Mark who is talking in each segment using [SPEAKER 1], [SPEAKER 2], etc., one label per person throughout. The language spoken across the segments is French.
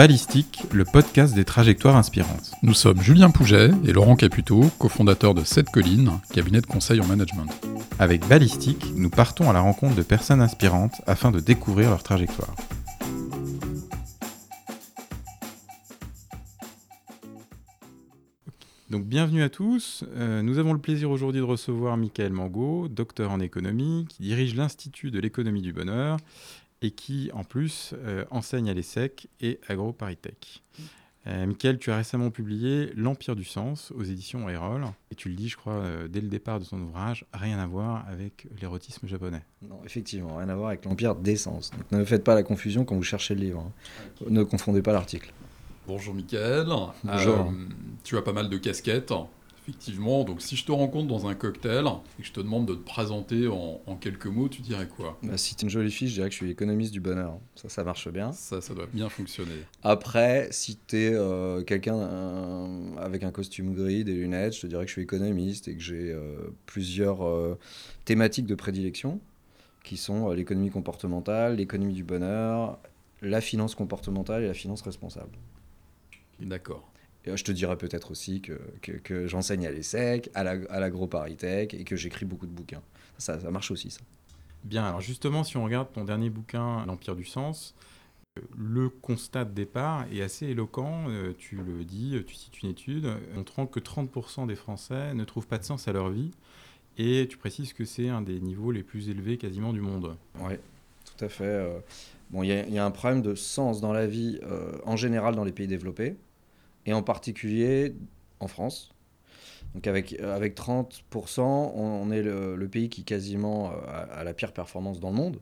[SPEAKER 1] Ballistique, le podcast des trajectoires inspirantes.
[SPEAKER 2] Nous sommes Julien Pouget et Laurent Caputo, cofondateurs de Sept Collines, cabinet de conseil en management.
[SPEAKER 1] Avec Ballistique, nous partons à la rencontre de personnes inspirantes afin de découvrir leur trajectoire. Donc bienvenue à tous. Euh, nous avons le plaisir aujourd'hui de recevoir Michael Mango, docteur en économie, qui dirige l'Institut de l'économie du bonheur et qui, en plus, euh, enseigne à l'ESSEC et AgroParisTech. Euh, Michael, tu as récemment publié L'Empire du Sens aux éditions Erol. Et tu le dis, je crois, euh, dès le départ de ton ouvrage, rien à voir avec l'érotisme japonais.
[SPEAKER 3] Non, effectivement, rien à voir avec l'Empire des Sens. Donc ne faites pas la confusion quand vous cherchez le livre. hein. Ne confondez pas l'article.
[SPEAKER 2] Bonjour Mickaël.
[SPEAKER 3] Bonjour.
[SPEAKER 2] Euh, tu as pas mal de casquettes, effectivement. Donc si je te rencontre dans un cocktail et que je te demande de te présenter en, en quelques mots, tu dirais quoi?
[SPEAKER 3] Bah, si tu es une jolie fille, je dirais que je suis économiste du bonheur. Ça, ça marche bien.
[SPEAKER 2] Ça, ça doit bien fonctionner.
[SPEAKER 3] Après, si tu es quelqu'un euh, avec un costume gris, des lunettes, je te dirais que je suis économiste et que j'ai euh, plusieurs euh, thématiques de prédilection qui sont euh, l'économie comportementale, l'économie du bonheur, la finance comportementale et la finance responsable.
[SPEAKER 2] D'accord.
[SPEAKER 3] Et, euh, je te dirais peut-être aussi que, que, que j'enseigne à l'ESSEC, à la- à l'AgroParisTech et que j'écris beaucoup de bouquins. Ça, ça marche aussi, ça.
[SPEAKER 1] Bien, alors justement, si on regarde ton dernier bouquin, L'Empire du Sens, euh, le constat de départ est assez éloquent. Euh, tu le dis, tu cites une étude montrant que 30% des Français ne trouvent pas de sens à leur vie. Et tu précises que c'est un des niveaux les plus élevés quasiment du monde.
[SPEAKER 3] Oui, tout à fait. Bon, il y, a- il y a un problème de sens dans la vie euh, en général dans les pays développés et en particulier en France. Donc avec, euh, avec 30%, on, est le, pays qui quasiment euh, a, la pire performance dans le monde.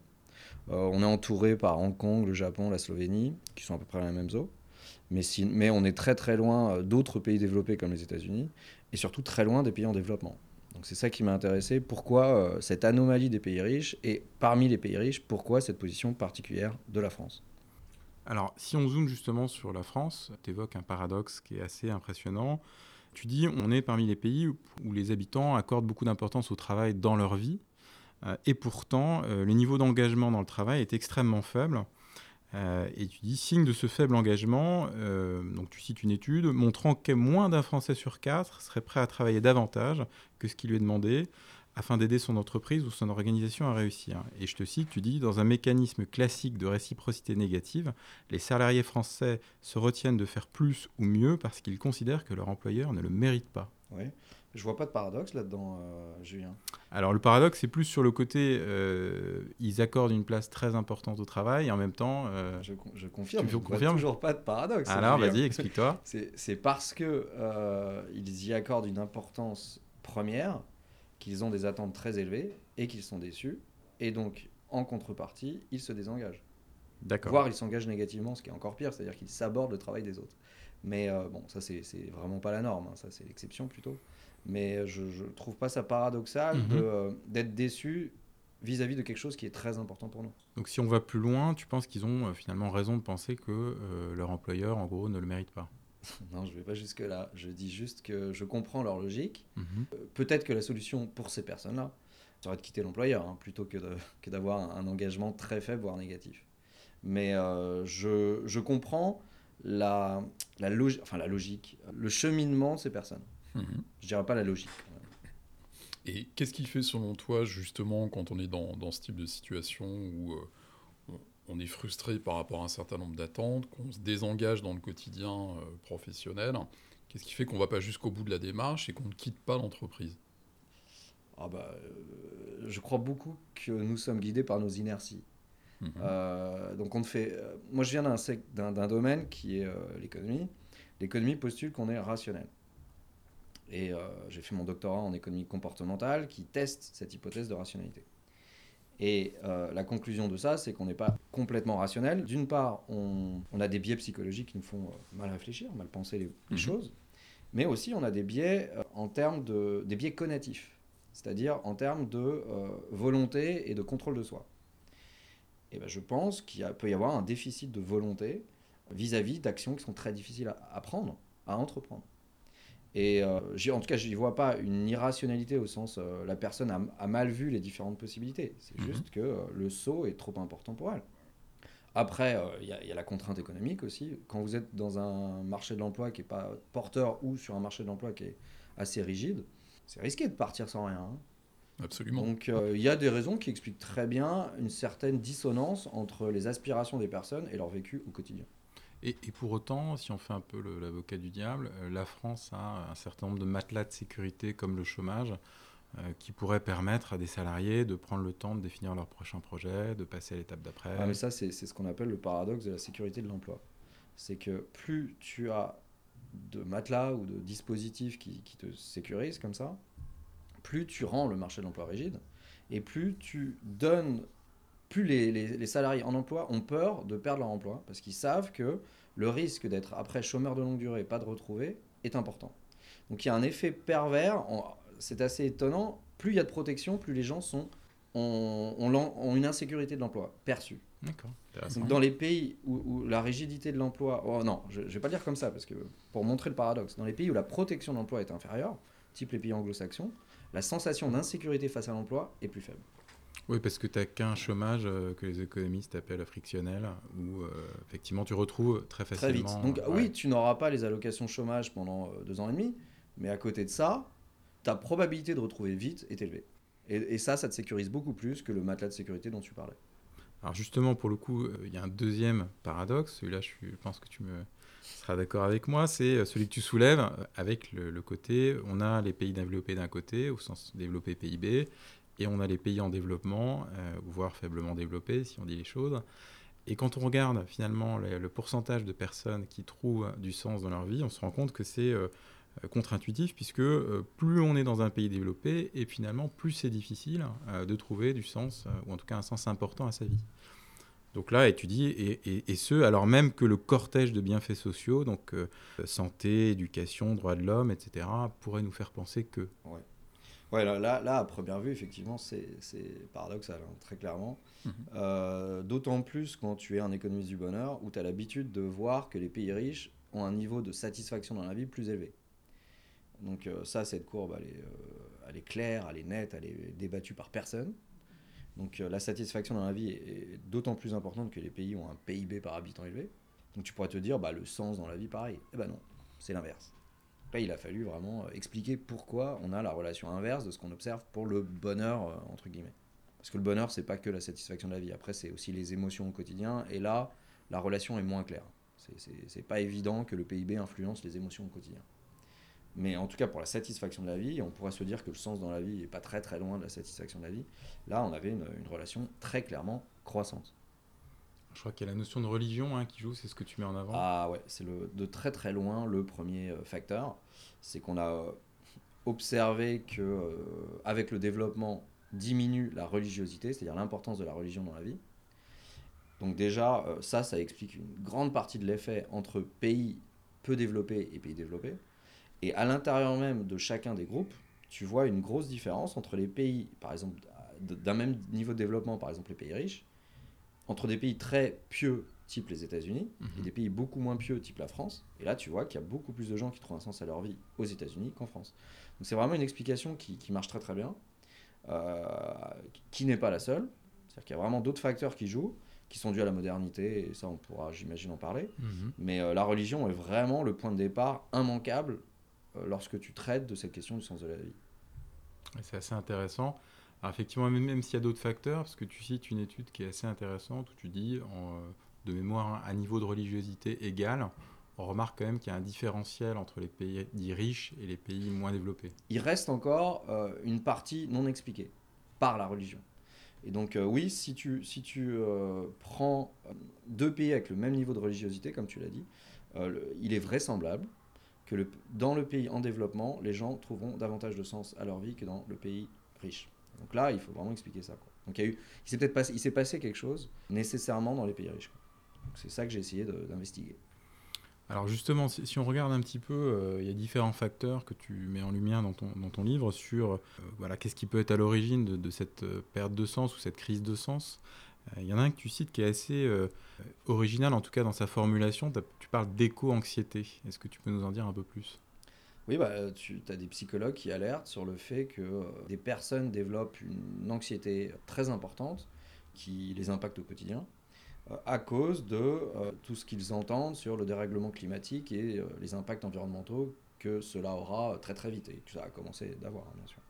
[SPEAKER 3] Euh, on est entouré par Hong Kong, le Japon, la Slovénie, qui sont à peu près la même eaux. Mais, on est très très loin d'autres pays développés comme les États-Unis et surtout très loin des pays en développement. Donc c'est ça qui m'a intéressé. Pourquoi cette anomalie des pays riches et parmi les pays riches, pourquoi cette position particulière de la France?
[SPEAKER 1] Alors, si on zoome justement sur la France, tu évoques un paradoxe qui est assez impressionnant. Tu dis, on est parmi les pays où, les habitants accordent beaucoup d'importance au travail dans leur vie, euh, et pourtant, euh, le niveau d'engagement dans le travail est extrêmement faible. Euh, et tu dis, signe de ce faible engagement, donc tu cites une étude montrant que moins d'un Français sur quatre serait prêt à travailler davantage que ce qui lui est demandé afin d'aider son entreprise ou son organisation à réussir. Et je te cite, tu dis, dans un mécanisme classique de réciprocité négative, les salariés français se retiennent de faire plus ou mieux parce qu'ils considèrent que leur employeur ne le mérite pas.
[SPEAKER 3] Oui. Je vois pas de paradoxe là-dedans, euh, Julien.
[SPEAKER 1] Alors le paradoxe, c'est plus sur le côté, euh, ils accordent une place très importante au travail et en même temps... euh,
[SPEAKER 3] Je, je confirme.
[SPEAKER 1] Tu
[SPEAKER 3] je vois
[SPEAKER 1] confirmes
[SPEAKER 3] toujours pas de paradoxe.
[SPEAKER 1] alors vas-y, explique-toi.
[SPEAKER 3] C'est parce que ils y accordent une importance première qu'ils ont des attentes très élevées et qu'ils sont déçus. Et donc, en contrepartie, ils se désengagent.
[SPEAKER 1] D'accord.
[SPEAKER 3] Voire ils s'engagent négativement, ce qui est encore pire, c'est-à-dire qu'ils sabordent le travail des autres. Mais euh, bon, ça c'est vraiment pas la norme, hein, ça c'est l'exception plutôt. Mais je, je trouve pas ça paradoxal
[SPEAKER 1] Mhm.
[SPEAKER 3] euh, d'être déçu vis-à-vis de quelque chose qui est très important pour nous.
[SPEAKER 1] Donc si on va plus loin, tu penses qu'ils ont euh, finalement raison de penser que euh, leur employeur, en gros, ne le mérite pas?
[SPEAKER 3] Non, je vais pas jusque là. Je dis juste que je comprends leur logique.
[SPEAKER 1] Mhm.
[SPEAKER 3] Euh, Peut-être que la solution pour ces personnes-là serait de quitter l'employeur hein, plutôt que, d'avoir un, un engagement très faible, voire négatif. Mais euh, je, je comprends la, la, enfin, la logique, le cheminement de ces personnes.
[SPEAKER 2] Mhm.
[SPEAKER 3] Je dirais pas la logique.
[SPEAKER 2] Et qu'est-ce qui fait selon toi justement quand on est dans, dans ce type de situation où euh, on- est frustré par rapport à un certain nombre d'attentes, qu'on se désengage dans le quotidien euh, professionnel Qu'est-ce qui fait qu'on ne va pas jusqu'au bout de la démarche et qu'on ne quitte pas l'entreprise?
[SPEAKER 3] Ah bah, euh, je crois beaucoup que nous sommes guidés par nos inerties.
[SPEAKER 2] Mhm.
[SPEAKER 3] Euh, donc on fait. moi, je viens d'un, domaine qui est l'économie. L'économie postule qu'on est rationnel. Et j'ai fait mon doctorat en économie comportementale qui teste cette hypothèse de rationalité. Et euh, la conclusion de ça, c'est qu'on n'est pas complètement rationnel. D'une part, on, on a des biais psychologiques qui nous font euh, mal réfléchir, mal penser les, les
[SPEAKER 2] Mhm.
[SPEAKER 3] choses. Mais aussi, on a des biais euh, en termes de des biais cognitifs, c'est-à-dire en termes de euh, volonté et de contrôle de soi. Et ben, je pense qu'il peut y avoir un déficit de volonté vis-à-vis d'actions qui sont très difficiles à, à prendre, à entreprendre. Et euh, en tout cas, je n'y vois pas une irrationalité au sens euh, la personne a, a mal vu les différentes possibilités. C'est
[SPEAKER 2] Mhm.
[SPEAKER 3] juste que euh, le saut est trop important pour elle. Après, euh, il y, a la contrainte économique aussi. Quand vous êtes dans un marché de l'emploi qui n'est pas porteur ou sur un marché de l'emploi qui est assez rigide, c'est risqué de partir sans rien. Hein.
[SPEAKER 2] Absolument.
[SPEAKER 3] Donc euh, il y a des raisons qui expliquent très bien une certaine dissonance entre les aspirations des personnes et leur vécu au quotidien.
[SPEAKER 1] Et, pour autant, si on fait un peu l'avocat du diable, euh, la France a un certain nombre de matelas de sécurité comme le chômage qui pourraient permettre à des salariés de prendre le temps de définir leur prochain projet, de passer à l'étape d'après.
[SPEAKER 3] Ah, mais ça, c'est ce qu'on appelle le paradoxe de la sécurité de l'emploi. C'est que plus tu as de matelas ou de dispositifs qui, qui te sécurisent comme ça, plus tu rends le marché de l'emploi rigide et plus tu donnes plus les, salariés en emploi ont peur de perdre leur emploi parce qu'ils savent que le risque d'être après chômeur de longue durée et pas de retrouver est important. Donc il y a un effet pervers, c'est assez étonnant, plus il y a de protection, plus les gens sont, ont, une insécurité de l'emploi perçue.
[SPEAKER 1] D'accord.
[SPEAKER 3] Dans les pays où, la rigidité de l'emploi, oh non, je ne vais pas dire comme ça parce que pour montrer le paradoxe, dans les pays où la protection de l'emploi est inférieure, type les pays anglo-saxons, la sensation d'insécurité face à l'emploi est plus faible.
[SPEAKER 1] Oui, parce que tu n'as qu'un chômage euh, que les économistes appellent frictionnel, où euh, effectivement tu retrouves très facilement.
[SPEAKER 3] Très vite. Donc oui, tu n'auras pas les allocations chômage pendant euh, deux ans et demi, mais à côté de ça, ta probabilité de retrouver vite est élevée. Et, ça, ça te sécurise beaucoup plus que le matelas de sécurité dont tu parlais.
[SPEAKER 1] Alors justement, pour le coup, il y a un deuxième paradoxe, celui-là je, pense que tu me seras d'accord avec moi, c'est celui que tu soulèves avec le, côté, on a les pays développés d'un côté, au sens développé PIB, et on a les pays en développement, euh, voire faiblement développés, si on dit les choses. Et quand on regarde finalement le, pourcentage de personnes qui trouvent du sens dans leur vie, on se rend compte que c'est euh, contre-intuitif, puisque euh, plus on est dans un pays développé, et finalement plus c'est difficile de trouver du sens, ou en tout cas un sens important à sa vie. Donc là, étudie, et, et, ce, alors même que le cortège de bienfaits sociaux, donc santé, éducation, droits de l'homme, etc., pourrait nous faire penser que...
[SPEAKER 3] Ouais, là, là, à première vue, effectivement, c'est paradoxal, hein, très clairement. Euh, d'autant plus quand tu es un économiste du bonheur, où tu as l'habitude de voir que les pays riches ont un niveau de satisfaction dans la vie plus élevé. Donc euh, ça, cette courbe, elle est, euh, elle est, claire, elle est nette, elle est débattue par personne. Donc la satisfaction dans la vie est, d'autant plus importante que les pays ont un PIB par habitant élevé. Donc tu pourrais te dire, bah, le sens dans la vie, pareil. Eh ben non, c'est l'inverse. Là, il a fallu vraiment euh, expliquer pourquoi on a la relation inverse de ce qu'on observe pour le bonheur, euh, entre guillemets. Parce que le bonheur, c'est pas que la satisfaction de la vie. Après, c'est aussi les émotions au quotidien. Et là, la relation est moins claire. C'est pas évident que le PIB influence les émotions au quotidien. Mais en tout cas, pour la satisfaction de la vie, on pourrait se dire que le sens dans la vie n'est pas très très loin de la satisfaction de la vie. Là, on avait une relation très clairement croissante.
[SPEAKER 1] Je crois qu'il y a la notion de religion hein, qui joue, c'est ce que tu mets en avant.
[SPEAKER 3] Ah ouais, c'est de très très loin le premier euh, facteur. C'est qu'on a euh, observé que euh, avec le développement diminue la religiosité, c'est-à-dire l'importance de la religion dans la vie. Donc déjà, ça, ça explique une grande partie de l'effet entre pays peu développés et pays développés. Et à l'intérieur même de chacun des groupes, tu vois une grosse différence entre les pays, par exemple, d'un même niveau de développement, par exemple les pays riches, entre des pays très pieux, type les États-Unis, et mhm. des pays beaucoup moins pieux, type la France. Et là, tu vois qu'il y a beaucoup plus de gens qui trouvent un sens à leur vie aux États-Unis qu'en France. Donc c'est vraiment une explication qui, marche très très bien, euh, qui n'est pas la seule. C'est-à-dire qu'il y a vraiment d'autres facteurs qui jouent, qui sont dus à la modernité, et ça on pourra, j'imagine, en parler. Mhm. Mais euh, la religion est vraiment le point de départ immanquable lorsque tu traites de cette question du sens de la vie.
[SPEAKER 1] C'est assez intéressant. Alors effectivement, même, s'il y a d'autres facteurs, parce que tu cites une étude qui est assez intéressante, où tu dis, en, euh, de mémoire, à niveau de religiosité égal, on remarque quand même qu'il y a un différentiel entre les pays dits riches et les pays moins développés.
[SPEAKER 3] Il reste encore euh, une partie non expliquée par la religion. Et donc euh, oui, si tu, si tu prends deux pays avec le même niveau de religiosité, comme tu l'as dit, il est vraisemblable que dans le pays en développement, les gens trouveront davantage de sens à leur vie que dans le pays riche. Donc là, il faut vraiment expliquer ça. Donc il, s'est peut-être passé quelque chose nécessairement dans les pays riches. c'est ça que j'ai essayé d'investiguer.
[SPEAKER 1] Alors justement, si, on regarde un petit peu, euh, il y a différents facteurs que tu mets en lumière dans ton, dans ton livre sur euh, voilà, qu'est-ce qui peut être à l'origine de, cette euh, perte de sens ou cette crise de sens. Il y en a un que tu cites qui est assez original, en tout cas dans sa formulation. Tu parles d'éco-anxiété. Est-ce que tu peux nous en dire un peu plus?
[SPEAKER 3] Oui, bah, tu as des psychologues qui alertent sur le fait que euh, des personnes développent une anxiété très importante qui les impacte au quotidien. euh, à cause de euh, tout ce qu'ils entendent sur le dérèglement climatique et les impacts environnementaux que cela aura très très vite et que ça a commencé d'avoir, hein, bien sûr.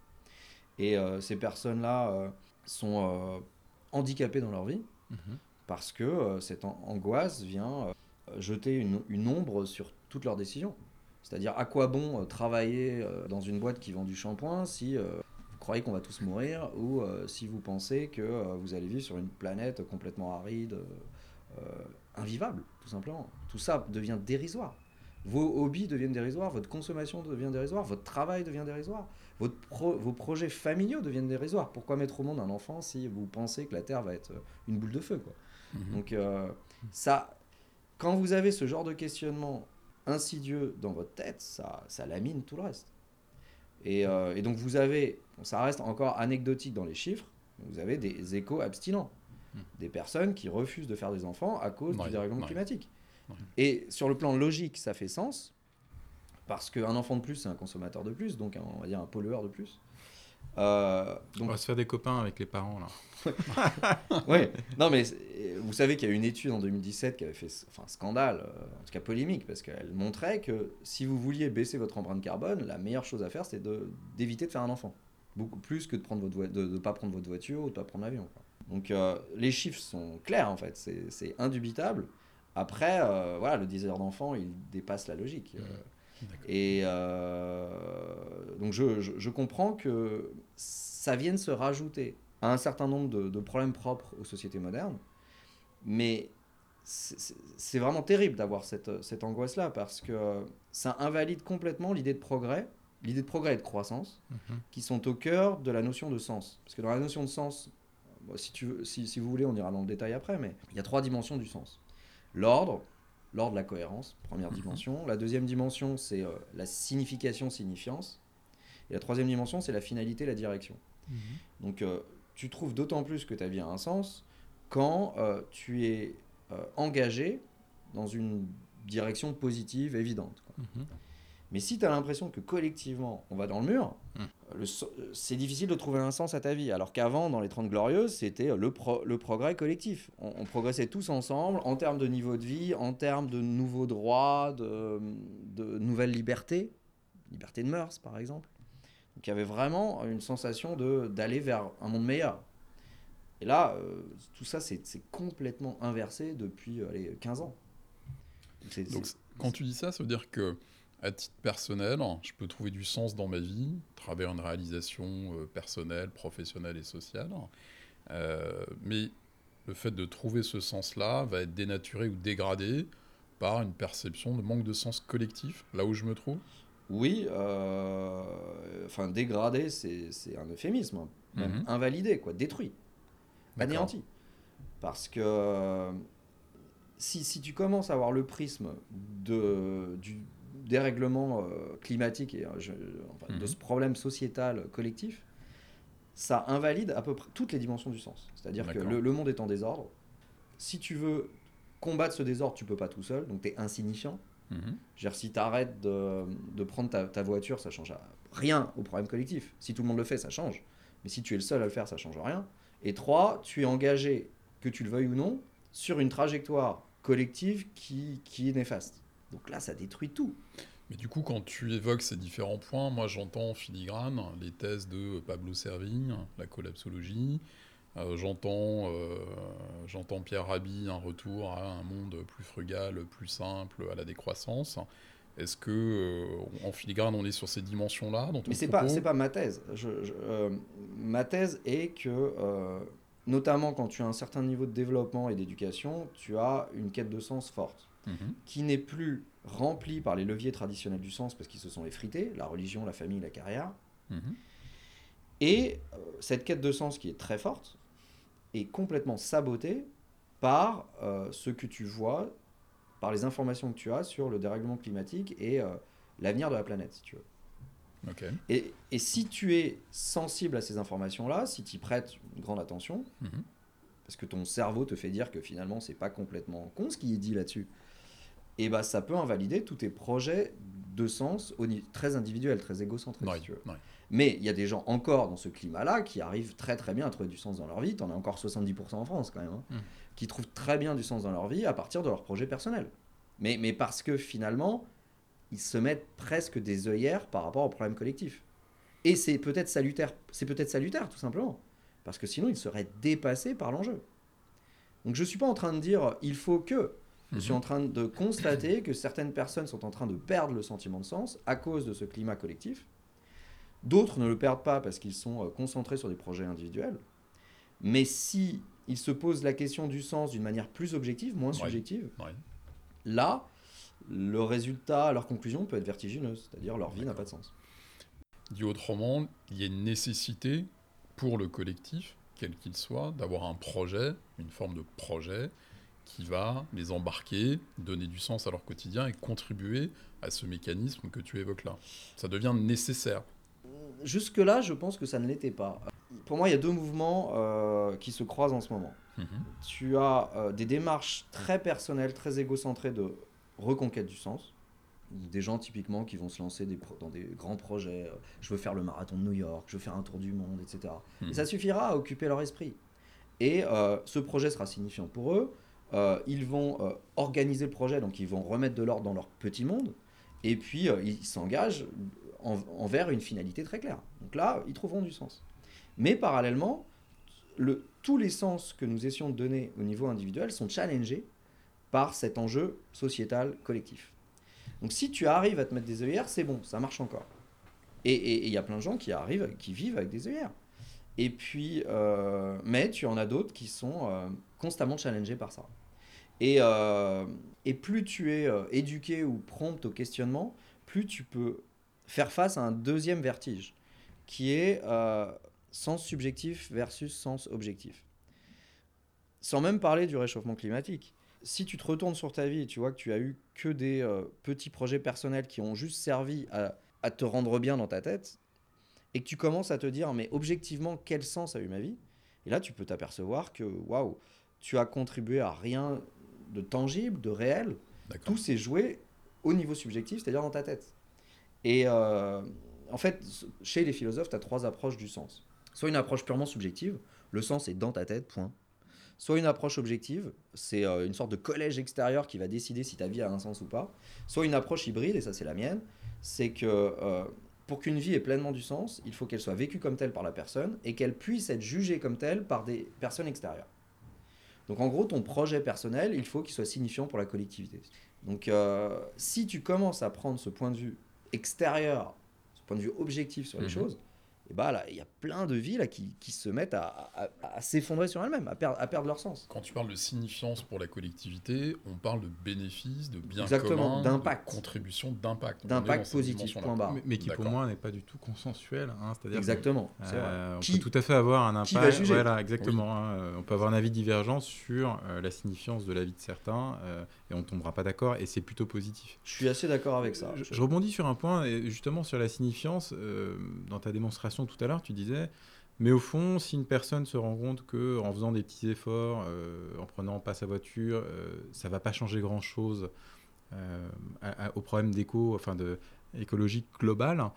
[SPEAKER 3] Et ces personnes-là sont handicapées dans leur vie mhm. parce que cette angoisse vient jeter une, une, ombre sur toutes leurs décisions. C'est-à-dire à quoi bon travailler dans une boîte qui vend du shampoing si croyez qu'on va tous mourir ou euh, si vous pensez que euh, vous allez vivre sur une planète complètement aride, euh, invivable, tout simplement. Tout ça devient dérisoire. Vos hobbies deviennent dérisoires, votre consommation devient dérisoire, votre travail devient dérisoire, votre vos projets familiaux deviennent dérisoires. Pourquoi mettre au monde un enfant si vous pensez que la Terre va être une boule de feu quoi mhm. Donc ça, quand vous avez ce genre de questionnement insidieux dans votre tête, ça, ça lamine tout le reste. Et, et donc vous avez ça reste encore anecdotique dans les chiffres. Vous avez des échos abstinents, hmm. des personnes qui refusent de faire des enfants à cause du dérèglement climatique. Et sur le plan logique, ça fait sens, parce qu'un enfant de plus, c'est un consommateur de plus, donc on va dire un pollueur de plus.
[SPEAKER 1] Euh, donc... On va se faire des copains avec les parents là.
[SPEAKER 3] oui, non mais vous savez qu'il y a une étude en 2017 qui avait fait enfin, scandale, euh, en tout cas polémique, parce qu'elle montrait que si vous vouliez baisser votre empreinte carbone, la meilleure chose à faire c'était d'éviter de faire un enfant beaucoup plus que de votre de ne pas prendre votre voiture ou de ne pas prendre l'avion. Donc euh, les chiffres sont clairs en fait, c'est indubitable. Après, euh, voilà, le désir d'enfant, il dépasse la logique. Euh, et donc je, je, comprends que ça vienne se rajouter à un certain nombre de, de problèmes propres aux sociétés modernes, mais c'est vraiment terrible d'avoir cette, cette angoisse-là parce que ça invalide complètement l'idée de progrès l'idée de progrès et de croissance, mhm. qui sont au cœur de la notion de sens. Parce que dans la notion de sens, si, tu veux, si, si, vous voulez, on ira dans le détail après, mais il y a trois dimensions du sens. L'ordre, l'ordre de la cohérence, première mhm. dimension. La deuxième dimension, c'est euh, la signification, signifiance. Et la troisième dimension, c'est la finalité, la direction. Mhm. Donc, euh, tu trouves d'autant plus que ta vie a un sens quand euh, tu es engagé dans une direction positive, évidente. Mais si tu as l'impression que collectivement, on va dans le mur, hmm. C'est difficile de trouver un sens à ta vie. Alors qu'avant, dans les 30 Glorieuses, c'était le, le progrès collectif. On, progressait tous ensemble en termes de niveau de vie, en termes de nouveaux droits, de, de nouvelles libertés, liberté de mœurs par exemple. Donc il y avait vraiment une sensation d'aller vers un monde meilleur. Et là, euh, tout ça, c'est complètement inversé depuis allez, 15 ans.
[SPEAKER 2] Donc, quand tu dis ça, ça veut dire que à titre personnel, je peux trouver du sens dans ma vie, travers une réalisation euh, personnelle, professionnelle et sociale. Euh, mais le fait de trouver ce sens-là va être dénaturé ou dégradé par une perception de manque de sens collectif, là où je me trouve
[SPEAKER 3] Oui, euh, enfin dégradé, c'est un euphémisme, hein. mhm. invalidé, quoi, détruit, anéanti. Parce que si, si, tu commences à avoir le prisme de, du, dérèglement euh, climatique et euh, de mhm. ce problème sociétal collectif, ça invalide à peu près toutes les dimensions du sens. C'est-à-dire que le, monde est en désordre. Si tu veux combattre ce désordre, tu peux pas tout seul, donc tu es insignifiant. Mhm. si tu arrêtes de, de prendre ta, ta, voiture, ça change rien au problème collectif. Si tout le monde le fait, ça change. Mais si tu es le seul à le faire, ça change rien. Et trois, tu es engagé, que tu le veuilles ou non, sur une trajectoire collective qui, qui est néfaste. Donc là, ça détruit tout.
[SPEAKER 2] Mais du coup, quand tu évoques ces différents points, moi j'entends en filigrane les thèses de Pablo Servigne, la collapsologie. Euh, j'entends, euh, j'entends Pierre Rabhi, un retour à un monde plus frugal, plus simple, à la décroissance. Est-ce que euh, en filigrane on est sur ces dimensions-là
[SPEAKER 3] Mais c'est pas c'est pas ma thèse. Je, ma thèse est que notamment quand tu as un certain niveau de développement et d'éducation, tu as une quête de sens forte. Mhm. qui n'est plus rempli par les leviers traditionnels du sens parce qu'ils se sont effrités, la religion, la famille, la carrière. Mhm. Et euh, cette quête de sens qui est très forte est complètement sabotée par euh, ce que tu vois, par les informations que tu as sur le dérèglement climatique et euh, l'avenir de la planète, si tu veux. Et, et, si tu es sensible à ces informations-là, si tu y prêtes une grande attention, mhm. parce que ton cerveau te fait dire que finalement c'est pas complètement con ce qui est dit là-dessus, et bah, ça peut invalider tous tes projets de sens au très individuels, très égocentriques,
[SPEAKER 2] Ouais,
[SPEAKER 3] si tu veux.
[SPEAKER 2] ouais.
[SPEAKER 3] Mais il y a des gens encore dans ce climat-là qui arrivent très très bien à trouver du sens dans leur vie. T'en as encore 70% en France quand même, hein,
[SPEAKER 1] Mm.
[SPEAKER 3] qui trouvent très bien du sens dans leur vie à partir de leur projet personnel. Mais, mais parce que finalement, ils se mettent presque des œillères par rapport au problème collectif. Et c'est peut-être salutaire, c'est peut-être salutaire tout simplement, parce que sinon ils seraient dépassés par l'enjeu. Donc je suis pas en train de dire il faut que. Je suis
[SPEAKER 2] Mhm.
[SPEAKER 3] en train de constater que certaines personnes sont en train de perdre le sentiment de sens à cause de ce climat collectif. D'autres ne le perdent pas parce qu'ils sont euh, concentrés sur des projets individuels. Mais si ils se posent la question du sens d'une manière plus objective, moins
[SPEAKER 2] Ouais.
[SPEAKER 3] subjective,
[SPEAKER 2] Ouais.
[SPEAKER 3] là, le résultat, leur conclusion peut être vertigineuse. C'est-à-dire leur vie n'a pas de sens.
[SPEAKER 2] Dit autrement, il y a une nécessité pour le collectif, quel qu'il soit, d'avoir un projet, une forme de projet qui va les embarquer, donner du sens à leur quotidien et contribuer à ce mécanisme que tu évoques là. Ça devient nécessaire.
[SPEAKER 3] Jusque-là, je pense que ça ne l'était pas. Pour moi, il y a deux mouvements euh, qui se croisent en ce moment.
[SPEAKER 2] Mhm.
[SPEAKER 3] tu as euh, des démarches très personnelles, très égocentrées de reconquête du sens. Des gens typiquement qui vont se lancer des dans des grands projets. euh, je veux faire le marathon de New York, je veux faire un tour du monde, etc.
[SPEAKER 2] Mhm.
[SPEAKER 3] Et ça suffira à occuper leur esprit. Et ce projet sera signifiant pour eux. Euh, ils vont euh, organiser le projet, donc ils vont remettre de l'ordre dans leur petit monde. Et puis euh, ils s'engagent en- envers une finalité très claire. Donc là, ils trouveront du sens. Mais parallèlement, le- tous les sens que nous essayons de donner au niveau individuel sont challengés par cet enjeu sociétal collectif. Donc si tu arrives à te mettre des œillères, c'est bon, ça marche encore. Et il y a plein de gens qui arrivent, qui vivent avec des œillères. Et puis, mais tu en as d'autres qui sont constamment challengés par ça. Et, euh, et plus tu es euh, éduqué ou prompt au questionnement, plus tu peux faire face à un deuxième vertige, qui est euh, sens subjectif versus sens objectif. Sans même parler du réchauffement climatique. Si tu te retournes sur ta vie et tu vois que tu as eu que des petits projets personnels qui ont juste servi à, à te rendre bien dans ta tête, et que tu commences à te dire, mais objectivement, quel sens a eu ma vie Et là, tu peux t'apercevoir que, waouh, tu as contribué à rien de tangible, de réel, tout s'est joué au niveau subjectif, c'est-à-dire dans ta tête. Et euh, en fait, chez les philosophes, tu as trois approches du sens. Soit une approche purement subjective, le sens est dans ta tête, point. Soit une approche objective, c'est euh, une sorte de collège extérieur qui va décider si ta vie a un sens ou pas. Soit une approche hybride, et ça c'est la mienne, c'est que euh, pour qu'une vie ait pleinement du sens, il faut qu'elle soit vécue comme telle par la personne et qu'elle puisse être jugée comme telle par des personnes extérieures. Donc en gros, ton projet personnel, il faut qu'il soit signifiant pour la collectivité. Donc euh, si tu commences à prendre ce point de vue extérieur, ce point de vue objectif sur les
[SPEAKER 2] Mhm.
[SPEAKER 3] choses, et bah là, il y a plein de vies là, qui, qui se mettent à, à- à- à s'effondrer sur elles-mêmes, à, perdre à perdre leur sens.
[SPEAKER 2] Quand tu parles de signifiance pour la collectivité, on parle de bénéfice, de bien
[SPEAKER 3] Exactement,
[SPEAKER 2] commun,
[SPEAKER 3] d'impact.
[SPEAKER 2] contribution, d'impact.
[SPEAKER 3] D'impact positif,
[SPEAKER 2] dimension-là.
[SPEAKER 3] point barre.
[SPEAKER 1] Mais, mais qui pour moi n'est pas du tout consensuel. hein, C'est-à-dire
[SPEAKER 3] Exactement.
[SPEAKER 1] euh, on
[SPEAKER 3] Qui-
[SPEAKER 1] peut tout à fait avoir un
[SPEAKER 3] qui va
[SPEAKER 1] impact.
[SPEAKER 3] juger
[SPEAKER 1] Voilà, exactement. hein, euh, on peut avoir un avis divergent sur euh, la signifiance de la vie de certains euh, et on ne tombera pas d'accord et c'est plutôt positif.
[SPEAKER 3] Je suis assez d'accord avec ça.
[SPEAKER 1] Je, je rebondis sur un point, et justement sur la signifiance. euh, dans ta démonstration tout à l'heure, tu disais, mais au fond, si une personne se rend compte que en faisant des petits efforts, euh, en prenant pas sa voiture, euh, ça va pas changer grand-chose euh, à- à- au problème d'éco, enfin de écologique global.